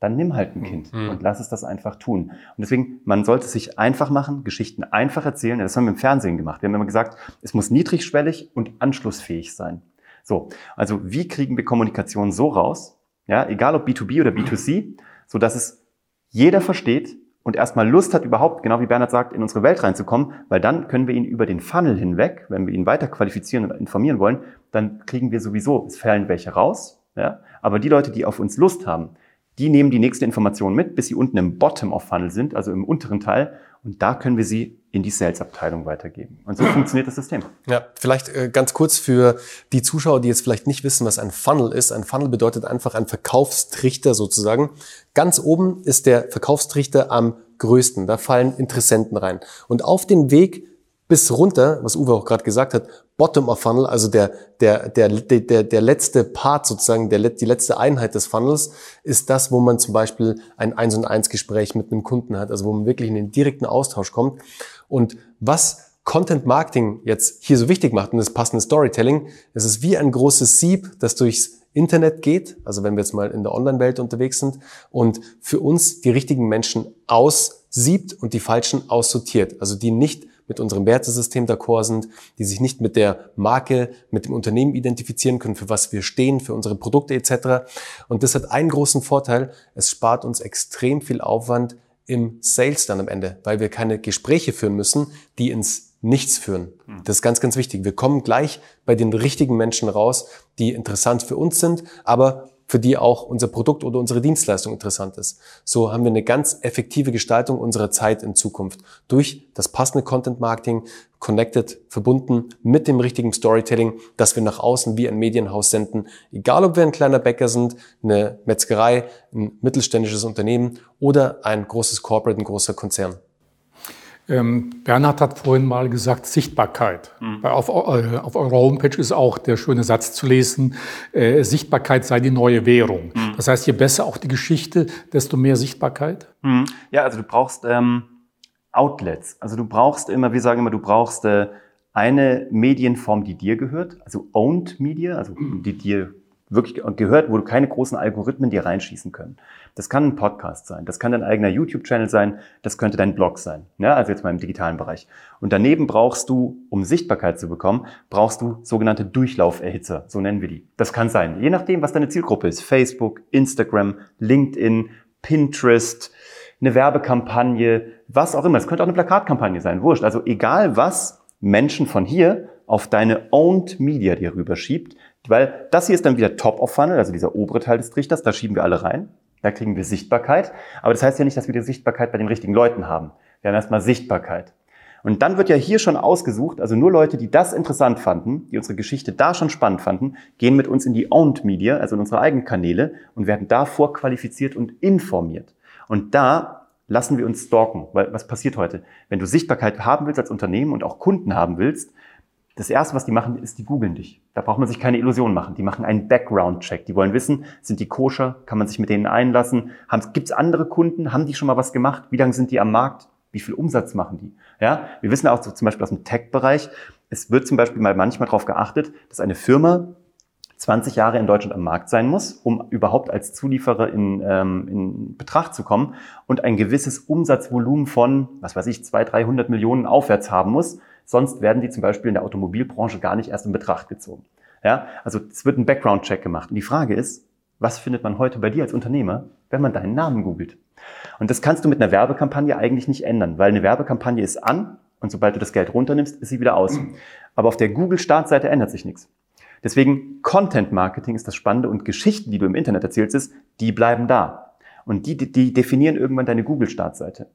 dann nimm halt ein Kind mhm. und lass es das einfach tun. Und deswegen, man sollte es sich einfach machen, Geschichten einfach erzählen. Das haben wir im Fernsehen gemacht. Wir haben immer gesagt, es muss niedrigschwellig und anschlussfähig sein. So, also wie kriegen wir Kommunikation so raus, ja, egal ob B2B oder B2C, so dass es jeder versteht und erstmal Lust hat, überhaupt, genau wie Bernhard sagt, in unsere Welt reinzukommen, weil dann können wir ihn über den Funnel hinweg, wenn wir ihn weiter qualifizieren und informieren wollen, dann kriegen wir sowieso, es fallen welche raus, ja, aber die Leute, die auf uns Lust haben, die nehmen die nächste Information mit, bis sie unten im Bottom of Funnel sind, also im unteren Teil. Und da können wir sie in die Sales-Abteilung weitergeben. Und so funktioniert das System. Ja, vielleicht äh, ganz kurz für die Zuschauer, die jetzt vielleicht nicht wissen, was ein Funnel ist. Ein Funnel bedeutet einfach ein Verkaufstrichter sozusagen. Ganz oben ist der Verkaufstrichter am größten. Da fallen Interessenten rein. Und auf dem Weg bis runter, was Uwe auch gerade gesagt hat, Bottom of Funnel, also der, der, der, der, der letzte Part sozusagen, der, die letzte Einheit des Funnels, ist das, wo man zum Beispiel ein Eins und Eins Gespräch mit einem Kunden hat, also wo man wirklich in den direkten Austausch kommt. Und was Content Marketing jetzt hier so wichtig macht und das passende Storytelling, es ist wie ein großes Sieb, das durchs Internet geht, also wenn wir jetzt mal in der Online-Welt unterwegs sind und für uns die richtigen Menschen aussiebt und die falschen aussortiert, also die nicht mit unserem Wertesystem d'accord sind, die sich nicht mit der Marke, mit dem Unternehmen identifizieren können, für was wir stehen, für unsere Produkte etc. Und das hat einen großen Vorteil, es spart uns extrem viel Aufwand im Sales dann am Ende, weil wir keine Gespräche führen müssen, die ins Nichts führen. Hm. Das ist ganz, ganz wichtig. Wir kommen gleich bei den richtigen Menschen raus, die interessant für uns sind, aber für die auch unser Produkt oder unsere Dienstleistung interessant ist. So haben wir eine ganz effektive Gestaltung unserer Zeit in Zukunft durch das passende Content Marketing, connected, verbunden mit dem richtigen Storytelling, dass wir nach außen wie ein Medienhaus senden, egal ob wir ein kleiner Bäcker sind, eine Metzgerei, ein mittelständisches Unternehmen oder ein großes Corporate, ein großer Konzern. Ähm, Bernhard hat vorhin mal gesagt, Sichtbarkeit. Mhm. Auf, äh, auf, eurer Homepage ist auch der schöne Satz zu lesen, äh, Sichtbarkeit sei die neue Währung. Mhm. Das heißt, je besser auch die Geschichte, desto mehr Sichtbarkeit? Mhm. Ja, also du brauchst ähm, Outlets. Also du brauchst immer, wir sagen immer, du brauchst äh, eine Medienform, die dir gehört, also Owned Media, also die dir wirklich gehört, wo du keine großen Algorithmen dir reinschießen können. Das kann ein Podcast sein, das kann dein eigener YouTube-Channel sein, das könnte dein Blog sein, ja, also jetzt mal im digitalen Bereich. Und daneben brauchst du, um Sichtbarkeit zu bekommen, brauchst du sogenannte Durchlauferhitzer, so nennen wir die. Das kann sein, je nachdem, was deine Zielgruppe ist. Facebook, Instagram, LinkedIn, Pinterest, eine Werbekampagne, was auch immer. Es könnte auch eine Plakatkampagne sein, wurscht. Also egal was Menschen von hier auf deine Owned Media dir rüberschiebt, weil das hier ist dann wieder Top of Funnel, also dieser obere Teil des Trichters, da schieben wir alle rein. Da kriegen wir Sichtbarkeit. Aber das heißt ja nicht, dass wir die Sichtbarkeit bei den richtigen Leuten haben. Wir haben erstmal Sichtbarkeit. Und dann wird ja hier schon ausgesucht, also nur Leute, die das interessant fanden, die unsere Geschichte da schon spannend fanden, gehen mit uns in die Owned Media, also in unsere eigenen Kanäle und werden da vorqualifiziert und informiert. Und da lassen wir uns stalken, weil was passiert heute? Wenn du Sichtbarkeit haben willst als Unternehmen und auch Kunden haben willst, das erste, was die machen, ist, die googeln dich. Da braucht man sich keine Illusionen machen. Die machen einen Background-Check. Die wollen wissen, sind die koscher? Kann man sich mit denen einlassen? Gibt es andere Kunden? Haben die schon mal was gemacht? Wie lange sind die am Markt? Wie viel Umsatz machen die? Ja, wir wissen auch so, zum Beispiel aus dem Tech-Bereich, es wird zum Beispiel mal manchmal darauf geachtet, dass eine Firma 20 Jahre in Deutschland am Markt sein muss, um überhaupt als Zulieferer in, ähm, in Betracht zu kommen und ein gewisses Umsatzvolumen von, was weiß ich, 200, 300 Millionen aufwärts haben muss, Sonst werden die zum Beispiel in der Automobilbranche gar nicht erst in Betracht gezogen. Ja, also es wird ein Background-Check gemacht. Und die Frage ist, was findet man heute bei dir als Unternehmer, wenn man deinen Namen googelt? Und das kannst du mit einer Werbekampagne eigentlich nicht ändern, weil eine Werbekampagne ist an und sobald du das Geld runternimmst, ist sie wieder aus. Aber auf der Google-Startseite ändert sich nichts. Deswegen Content Marketing ist das Spannende und Geschichten, die du im Internet erzählst, ist, die bleiben da. Und die, die definieren irgendwann deine Google-Startseite.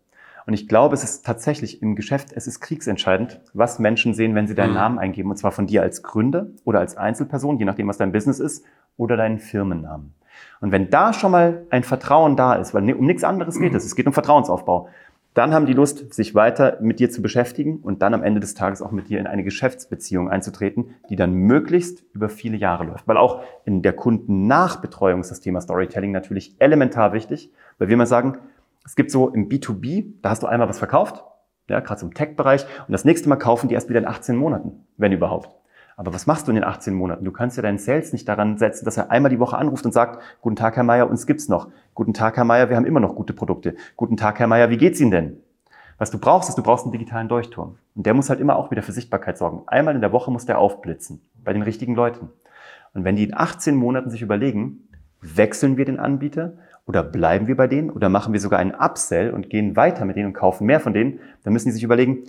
Und ich glaube, es ist tatsächlich im Geschäft, es ist kriegsentscheidend, was Menschen sehen, wenn sie deinen mhm. Namen eingeben. Und zwar von dir als Gründer oder als Einzelperson, je nachdem, was dein Business ist, oder deinen Firmennamen. Und wenn da schon mal ein Vertrauen da ist, weil um nichts anderes geht es, es geht um Vertrauensaufbau, dann haben die Lust, sich weiter mit dir zu beschäftigen und dann am Ende des Tages auch mit dir in eine Geschäftsbeziehung einzutreten, die dann möglichst über viele Jahre läuft. Weil auch in der Kundennachbetreuung ist das Thema Storytelling natürlich elementar wichtig, weil wir mal sagen, es gibt so im B2B, da hast du einmal was verkauft, ja, gerade im Tech-Bereich, und das nächste Mal kaufen die erst wieder in 18 Monaten, wenn überhaupt. Aber was machst du in den 18 Monaten? Du kannst ja deinen Sales nicht daran setzen, dass er einmal die Woche anruft und sagt, guten Tag, Herr Meier, uns gibt's noch. Guten Tag, Herr Meier, wir haben immer noch gute Produkte. Guten Tag, Herr Meier, wie geht's Ihnen denn? Was du brauchst, ist, du brauchst einen digitalen Durchturm. Und der muss halt immer auch wieder für Sichtbarkeit sorgen. Einmal in der Woche muss der aufblitzen. Bei den richtigen Leuten. Und wenn die in 18 Monaten sich überlegen, wechseln wir den Anbieter oder bleiben wir bei denen? Oder machen wir sogar einen Upsell und gehen weiter mit denen und kaufen mehr von denen? Dann müssen die sich überlegen,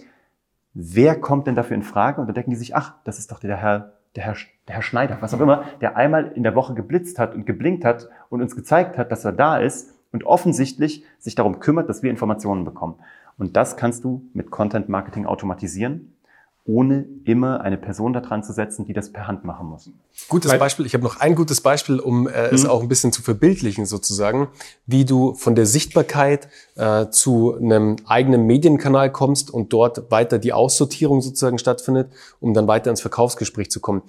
wer kommt denn dafür in Frage? Und dann denken die sich, ach, das ist doch der Herr, der Herr, der Herr Schneider, was auch immer, der einmal in der Woche geblitzt hat und geblinkt hat und uns gezeigt hat, dass er da ist und offensichtlich sich darum kümmert, dass wir Informationen bekommen. Und das kannst du mit Content Marketing automatisieren ohne immer eine Person da dran zu setzen, die das per Hand machen muss. Gutes Weil, Beispiel. Ich habe noch ein gutes Beispiel, um äh, es mhm. auch ein bisschen zu verbildlichen sozusagen, wie du von der Sichtbarkeit äh, zu einem eigenen Medienkanal kommst und dort weiter die Aussortierung sozusagen stattfindet, um dann weiter ins Verkaufsgespräch zu kommen.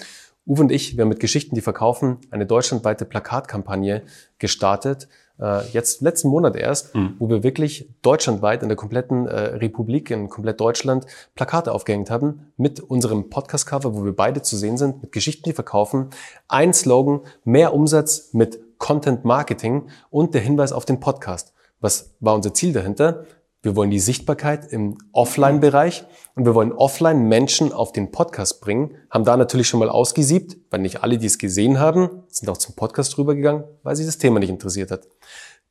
Uwe und ich, wir haben mit Geschichten, die verkaufen, eine deutschlandweite Plakatkampagne gestartet, äh, jetzt letzten Monat erst, mhm. wo wir wirklich deutschlandweit in der kompletten äh, Republik, in komplett Deutschland, Plakate aufgehängt haben mit unserem Podcast-Cover, wo wir beide zu sehen sind, mit Geschichten, die verkaufen. Ein Slogan, mehr Umsatz mit Content Marketing und der Hinweis auf den Podcast. Was war unser Ziel dahinter? Wir wollen die Sichtbarkeit im Offline-Bereich und wir wollen offline Menschen auf den Podcast bringen, haben da natürlich schon mal ausgesiebt, weil nicht alle, die es gesehen haben, sind auch zum Podcast rübergegangen, weil sie das Thema nicht interessiert hat.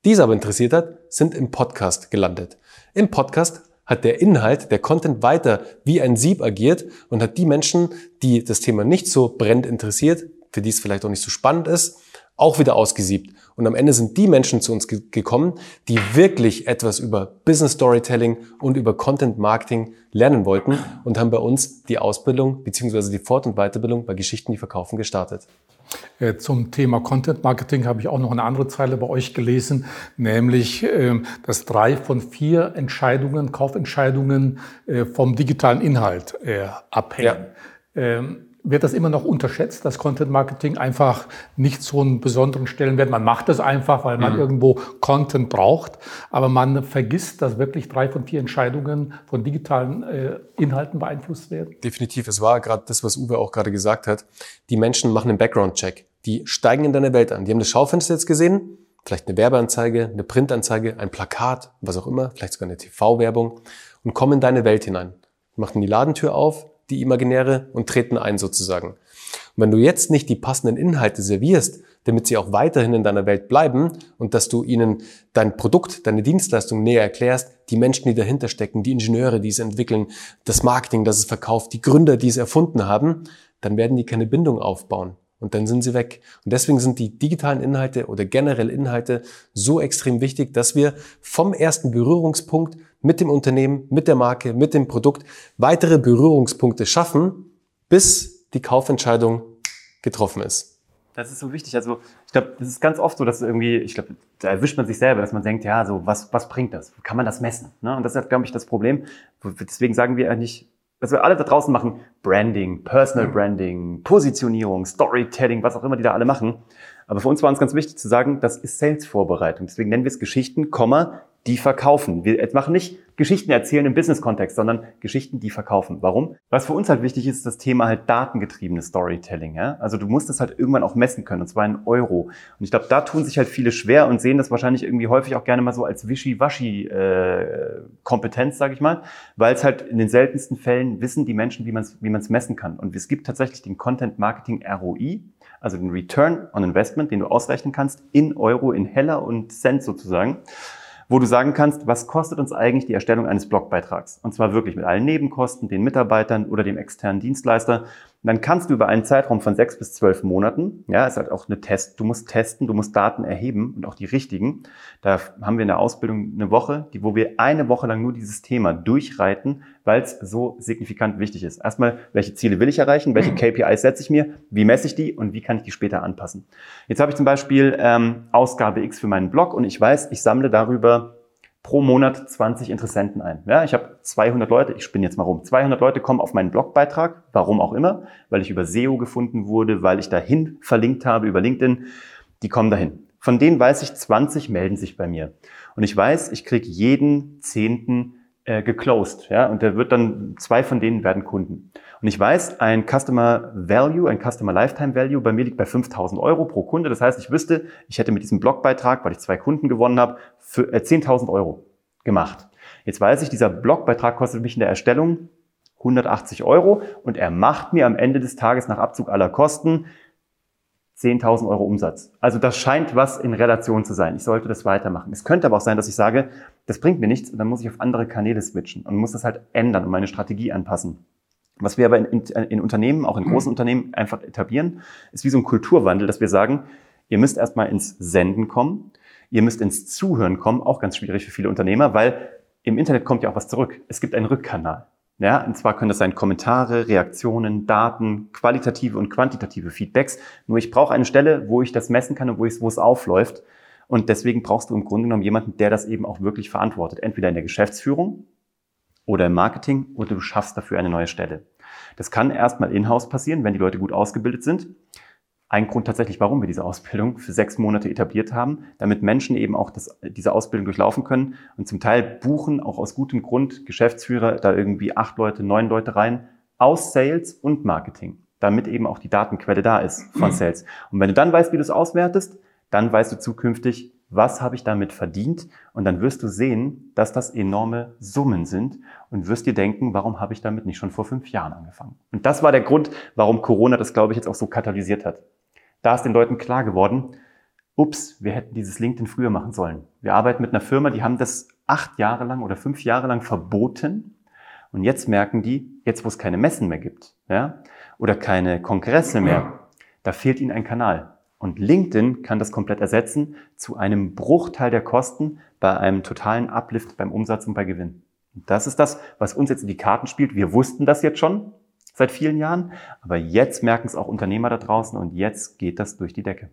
Die es aber interessiert hat, sind im Podcast gelandet. Im Podcast hat der Inhalt, der Content weiter wie ein Sieb agiert und hat die Menschen, die das Thema nicht so brennend interessiert, für die es vielleicht auch nicht so spannend ist, auch wieder ausgesiebt. Und am Ende sind die Menschen zu uns ge gekommen, die wirklich etwas über Business Storytelling und über Content Marketing lernen wollten und haben bei uns die Ausbildung bzw. die Fort- und Weiterbildung bei Geschichten, die verkaufen, gestartet. Äh, zum Thema Content Marketing habe ich auch noch eine andere Zeile bei euch gelesen, nämlich, ähm, dass drei von vier Entscheidungen, Kaufentscheidungen äh, vom digitalen Inhalt äh, abhängen. Ja. Wird das immer noch unterschätzt, dass Content Marketing einfach nicht so einen besonderen Stellenwert. Man macht es einfach, weil man mhm. irgendwo Content braucht, aber man vergisst, dass wirklich drei von vier Entscheidungen von digitalen äh, Inhalten beeinflusst werden. Definitiv. Es war gerade das, was Uwe auch gerade gesagt hat. Die Menschen machen einen Background-Check. Die steigen in deine Welt an. Die haben das Schaufenster jetzt gesehen, vielleicht eine Werbeanzeige, eine Printanzeige, ein Plakat, was auch immer, vielleicht sogar eine TV-Werbung und kommen in deine Welt hinein. Machen die Ladentür auf, die imaginäre, und treten ein sozusagen. Und wenn du jetzt nicht die passenden Inhalte servierst, damit sie auch weiterhin in deiner Welt bleiben und dass du ihnen dein Produkt, deine Dienstleistung näher erklärst, die Menschen, die dahinter stecken, die Ingenieure, die es entwickeln, das Marketing, das es verkauft, die Gründer, die es erfunden haben, dann werden die keine Bindung aufbauen und dann sind sie weg. Und deswegen sind die digitalen Inhalte oder generell Inhalte so extrem wichtig, dass wir vom ersten Berührungspunkt mit dem Unternehmen, mit der Marke, mit dem Produkt weitere Berührungspunkte schaffen, bis die Kaufentscheidung getroffen ist. Das ist so wichtig. Also ich glaube, das ist ganz oft so, dass irgendwie, ich glaube, da erwischt man sich selber, dass man denkt, ja, so was, was bringt das? Kann man das messen? Ne? Und das ist, glaube ich, das Problem. Deswegen sagen wir eigentlich, was wir alle da draußen machen, Branding, Personal Branding, Positionierung, Storytelling, was auch immer die da alle machen. Aber für uns war uns ganz wichtig zu sagen, das ist Sales-Vorbereitung. Deswegen nennen wir es Geschichten, die verkaufen. Wir machen nicht Geschichten erzählen im Business-Kontext, sondern Geschichten, die verkaufen. Warum? Was für uns halt wichtig ist, ist das Thema halt datengetriebenes Storytelling. Ja? Also du musst es halt irgendwann auch messen können, und zwar in Euro. Und ich glaube, da tun sich halt viele schwer und sehen das wahrscheinlich irgendwie häufig auch gerne mal so als Wischi-Waschi-Kompetenz, äh, sage ich mal, weil es halt in den seltensten Fällen wissen die Menschen, wie man es wie man's messen kann. Und es gibt tatsächlich den Content Marketing ROI, also den Return on Investment, den du ausrechnen kannst in Euro, in Heller und Cent sozusagen wo du sagen kannst, was kostet uns eigentlich die Erstellung eines Blogbeitrags? Und zwar wirklich mit allen Nebenkosten, den Mitarbeitern oder dem externen Dienstleister dann kannst du über einen Zeitraum von sechs bis zwölf Monaten, ja, ist halt auch eine Test, du musst testen, du musst Daten erheben und auch die richtigen. Da haben wir in der Ausbildung eine Woche, die, wo wir eine Woche lang nur dieses Thema durchreiten, weil es so signifikant wichtig ist. Erstmal, welche Ziele will ich erreichen, welche KPIs setze ich mir, wie messe ich die und wie kann ich die später anpassen. Jetzt habe ich zum Beispiel ähm, Ausgabe X für meinen Blog und ich weiß, ich sammle darüber pro Monat 20 Interessenten ein. Ja, ich habe 200 Leute, ich spinne jetzt mal rum. 200 Leute kommen auf meinen Blogbeitrag, warum auch immer, weil ich über SEO gefunden wurde, weil ich dahin verlinkt habe über LinkedIn. Die kommen dahin. Von denen weiß ich, 20 melden sich bei mir. Und ich weiß, ich kriege jeden Zehnten äh, geclosed. Ja, und der wird dann, zwei von denen werden Kunden. Und ich weiß, ein Customer Value, ein Customer Lifetime Value bei mir liegt bei 5000 Euro pro Kunde. Das heißt, ich wüsste, ich hätte mit diesem Blogbeitrag, weil ich zwei Kunden gewonnen habe, für äh, 10.000 Euro gemacht. Jetzt weiß ich, dieser Blogbeitrag kostet mich in der Erstellung 180 Euro und er macht mir am Ende des Tages nach Abzug aller Kosten 10.000 Euro Umsatz. Also das scheint was in Relation zu sein. Ich sollte das weitermachen. Es könnte aber auch sein, dass ich sage, das bringt mir nichts und dann muss ich auf andere Kanäle switchen und muss das halt ändern und meine Strategie anpassen. Was wir aber in, in, in Unternehmen, auch in großen Unternehmen einfach etablieren, ist wie so ein Kulturwandel, dass wir sagen, ihr müsst erstmal ins Senden kommen, ihr müsst ins Zuhören kommen, auch ganz schwierig für viele Unternehmer, weil im Internet kommt ja auch was zurück. Es gibt einen Rückkanal. Ja, und zwar können das sein Kommentare, Reaktionen, Daten, qualitative und quantitative Feedbacks. Nur ich brauche eine Stelle, wo ich das messen kann und wo, ich, wo es aufläuft. Und deswegen brauchst du im Grunde genommen jemanden, der das eben auch wirklich verantwortet. Entweder in der Geschäftsführung oder im Marketing oder du schaffst dafür eine neue Stelle. Das kann erstmal in-house passieren, wenn die Leute gut ausgebildet sind. Ein Grund tatsächlich, warum wir diese Ausbildung für sechs Monate etabliert haben, damit Menschen eben auch das, diese Ausbildung durchlaufen können und zum Teil buchen auch aus gutem Grund Geschäftsführer da irgendwie acht Leute, neun Leute rein aus Sales und Marketing, damit eben auch die Datenquelle da ist von Sales. Und wenn du dann weißt, wie du es auswertest, dann weißt du zukünftig, was habe ich damit verdient? Und dann wirst du sehen, dass das enorme Summen sind und wirst dir denken, warum habe ich damit nicht schon vor fünf Jahren angefangen? Und das war der Grund, warum Corona das, glaube ich, jetzt auch so katalysiert hat. Da ist den Leuten klar geworden, ups, wir hätten dieses LinkedIn früher machen sollen. Wir arbeiten mit einer Firma, die haben das acht Jahre lang oder fünf Jahre lang verboten. Und jetzt merken die, jetzt wo es keine Messen mehr gibt, ja, oder keine Kongresse mehr, da fehlt ihnen ein Kanal. Und LinkedIn kann das komplett ersetzen zu einem Bruchteil der Kosten bei einem totalen Uplift beim Umsatz und bei Gewinn. Das ist das, was uns jetzt in die Karten spielt. Wir wussten das jetzt schon seit vielen Jahren, aber jetzt merken es auch Unternehmer da draußen und jetzt geht das durch die Decke.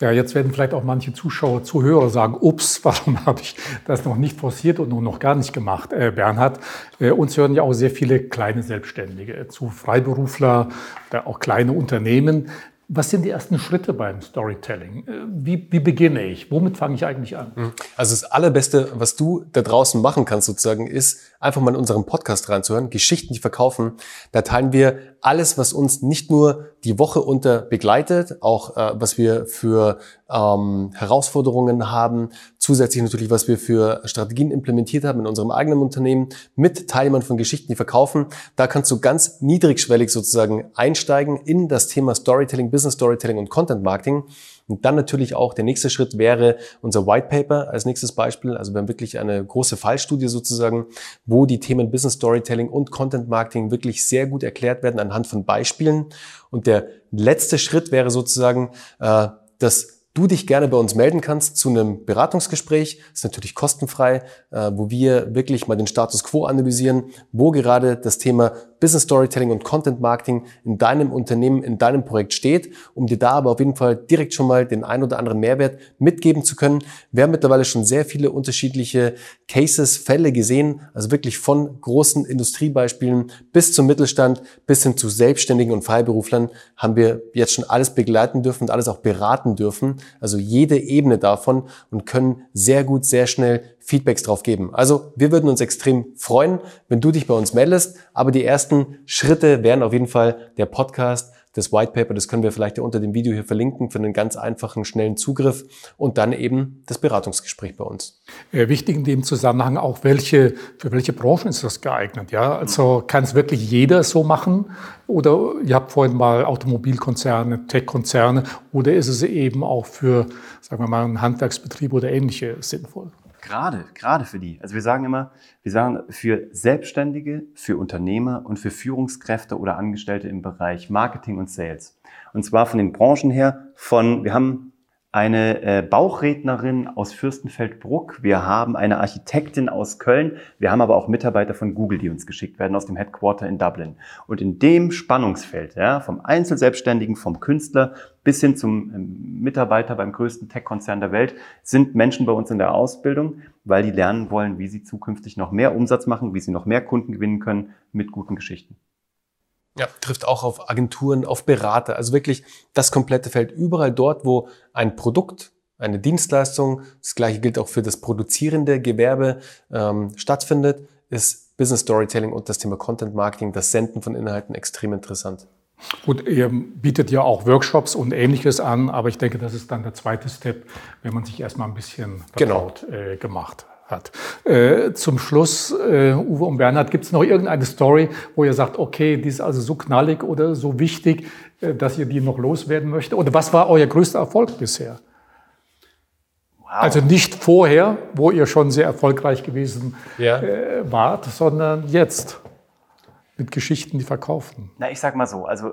Ja, jetzt werden vielleicht auch manche Zuschauer, Zuhörer sagen, ups, warum habe ich das noch nicht forciert und noch gar nicht gemacht, äh, Bernhard. Äh, uns hören ja auch sehr viele kleine Selbstständige zu, Freiberufler, oder auch kleine Unternehmen. Was sind die ersten Schritte beim Storytelling? Äh, wie, wie beginne ich? Womit fange ich eigentlich an? Mhm. Also das Allerbeste, was du da draußen machen kannst sozusagen, ist einfach mal in unseren Podcast reinzuhören, Geschichten, die verkaufen. Da teilen wir alles, was uns nicht nur die Woche unter begleitet, auch äh, was wir für ähm, Herausforderungen haben, zusätzlich natürlich, was wir für Strategien implementiert haben in unserem eigenen Unternehmen mit Teilnehmern von Geschichten, die verkaufen. Da kannst du ganz niedrigschwellig sozusagen einsteigen in das Thema Storytelling, Business Storytelling und Content Marketing. Und dann natürlich auch der nächste Schritt wäre unser White Paper als nächstes Beispiel. Also wir haben wirklich eine große Fallstudie sozusagen, wo die Themen Business Storytelling und Content Marketing wirklich sehr gut erklärt werden anhand von Beispielen. Und der letzte Schritt wäre sozusagen, äh, dass du dich gerne bei uns melden kannst zu einem Beratungsgespräch. Das ist natürlich kostenfrei, äh, wo wir wirklich mal den Status quo analysieren, wo gerade das Thema Business Storytelling und Content Marketing in deinem Unternehmen, in deinem Projekt steht, um dir da aber auf jeden Fall direkt schon mal den ein oder anderen Mehrwert mitgeben zu können. Wir haben mittlerweile schon sehr viele unterschiedliche Cases, Fälle gesehen, also wirklich von großen Industriebeispielen bis zum Mittelstand, bis hin zu Selbstständigen und Freiberuflern haben wir jetzt schon alles begleiten dürfen und alles auch beraten dürfen. Also jede Ebene davon und können sehr gut, sehr schnell Feedbacks drauf geben. Also wir würden uns extrem freuen, wenn du dich bei uns meldest. Aber die ersten Schritte wären auf jeden Fall der Podcast, das White Paper, das können wir vielleicht unter dem Video hier verlinken für einen ganz einfachen, schnellen Zugriff und dann eben das Beratungsgespräch bei uns. Äh, wichtig in dem Zusammenhang auch, welche, für welche Branchen ist das geeignet? Ja, also kann es wirklich jeder so machen? Oder ihr habt vorhin mal Automobilkonzerne, Tech-Konzerne oder ist es eben auch für, sagen wir mal, einen Handwerksbetrieb oder ähnliche sinnvoll? Gerade, gerade für die. Also wir sagen immer, wir sagen für Selbstständige, für Unternehmer und für Führungskräfte oder Angestellte im Bereich Marketing und Sales. Und zwar von den Branchen her von, wir haben eine äh, Bauchrednerin aus Fürstenfeldbruck, wir haben eine Architektin aus Köln, wir haben aber auch Mitarbeiter von Google, die uns geschickt werden aus dem Headquarter in Dublin. Und in dem Spannungsfeld, ja, vom Einzelselbstständigen, vom Künstler bis hin zum ähm, Mitarbeiter beim größten Tech-Konzern der Welt, sind Menschen bei uns in der Ausbildung, weil die lernen wollen, wie sie zukünftig noch mehr Umsatz machen, wie sie noch mehr Kunden gewinnen können mit guten Geschichten. Ja, trifft auch auf Agenturen, auf Berater, also wirklich das komplette Feld. Überall dort, wo ein Produkt, eine Dienstleistung, das gleiche gilt auch für das produzierende Gewerbe ähm, stattfindet, ist Business Storytelling und das Thema Content Marketing, das Senden von Inhalten extrem interessant. Gut, ihr bietet ja auch Workshops und ähnliches an, aber ich denke, das ist dann der zweite Step, wenn man sich erstmal ein bisschen genau. vertraut genau. äh, gemacht hat. Äh, zum Schluss, äh, Uwe und Bernhard, gibt es noch irgendeine Story, wo ihr sagt, okay, die ist also so knallig oder so wichtig, äh, dass ihr die noch loswerden möchtet? Oder was war euer größter Erfolg bisher? Wow. Also nicht vorher, wo ihr schon sehr erfolgreich gewesen ja. Äh, wart, sondern jetzt. mit Geschichten, die verkaufen? Na, ich sag mal so, also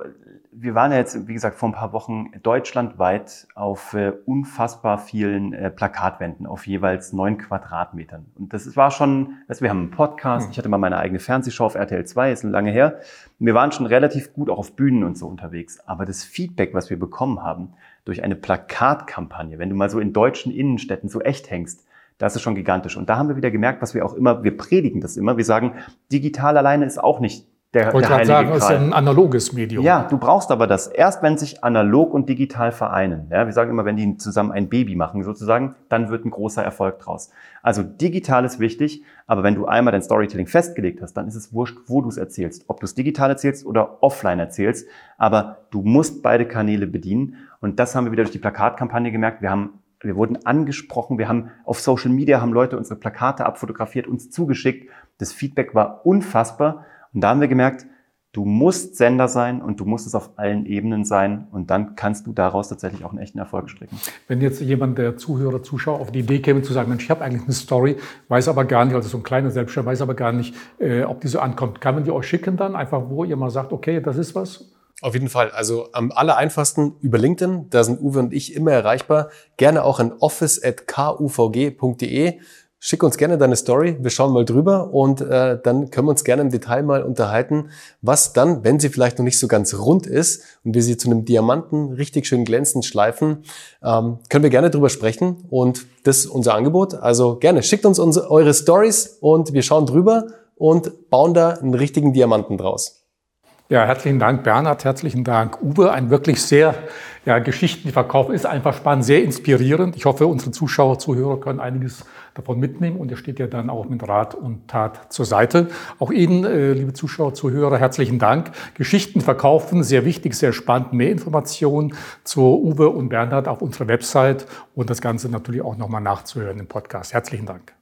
wir waren ja jetzt, wie gesagt, vor ein paar Wochen deutschlandweit auf äh, unfassbar vielen äh, Plakatwänden auf jeweils neun Quadratmetern. Und das war schon, also wir haben einen Podcast, hm. ich hatte mal meine eigene Fernsehshow auf RTL 2, ist lange her. Wir waren schon relativ gut auch auf Bühnen und so unterwegs. Aber das Feedback, was wir bekommen haben durch eine Plakatkampagne, wenn du mal so in deutschen Innenstädten so echt hängst, das ist schon gigantisch. Und da haben wir wieder gemerkt, was wir auch immer, wir predigen das immer, wir sagen, digital alleine ist auch nicht der, Wollte der heilige sagen, es ist ein analoges Medium. Ja, du brauchst aber das. Erst wenn sich analog und digital vereinen. Ja, wir sagen immer, wenn die zusammen ein Baby machen sozusagen, dann wird ein großer Erfolg draus. Also digital ist wichtig, aber wenn du einmal dein Storytelling festgelegt hast, dann ist es wurscht, wo du es erzählst. Ob du es digital erzählst oder offline erzählst. Aber du musst beide Kanäle bedienen. Und das haben wir wieder durch die Plakatkampagne gemerkt. Wir haben wir wurden angesprochen, wir haben auf Social Media haben Leute unsere Plakate abfotografiert, uns zugeschickt. Das Feedback war unfassbar und da haben wir gemerkt, du musst Sender sein und du musst es auf allen Ebenen sein und dann kannst du daraus tatsächlich auch einen echten Erfolg stricken. Wenn jetzt jemand, der Zuhörer, Zuschauer auf die Idee käme zu sagen, Mensch, ich habe eigentlich eine Story, weiß aber gar nicht, also so ein kleiner Selbstständiger, weiß aber gar nicht, äh, ob die so ankommt. Kann man die euch schicken dann, einfach wo ihr mal sagt, okay, das ist was? Auf jeden Fall. Also am aller einfachsten über LinkedIn. Da sind Uwe und ich immer erreichbar. Gerne auch an office.kuvg.de. Schick uns gerne deine Story, wir schauen mal drüber und äh, dann können wir uns gerne im Detail mal unterhalten, was dann, wenn sie vielleicht noch nicht so ganz rund ist und wir sie zu einem Diamanten richtig schön glänzend schleifen, ähm, können wir gerne drüber sprechen und das ist unser Angebot. Also gerne schickt uns unsere, eure Stories und wir schauen drüber und bauen da einen richtigen Diamanten draus. Ja, herzlichen Dank, Bernhard. Herzlichen Dank, Uwe. Ein wirklich sehr, ja, Geschichten, die verkaufen, ist einfach spannend, sehr inspirierend. Ich hoffe, unsere Zuschauer, Zuhörer können einiges davon mitnehmen und ihr steht ja dann auch mit Rat und Tat zur Seite. Auch Ihnen, äh, liebe Zuschauer, Zuhörer, herzlichen Dank. Geschichten verkaufen, sehr wichtig, sehr spannend. Mehr Informationen zu Uwe und Bernhard auf unserer Website und das Ganze natürlich auch nochmal nachzuhören im Podcast. Herzlichen Dank.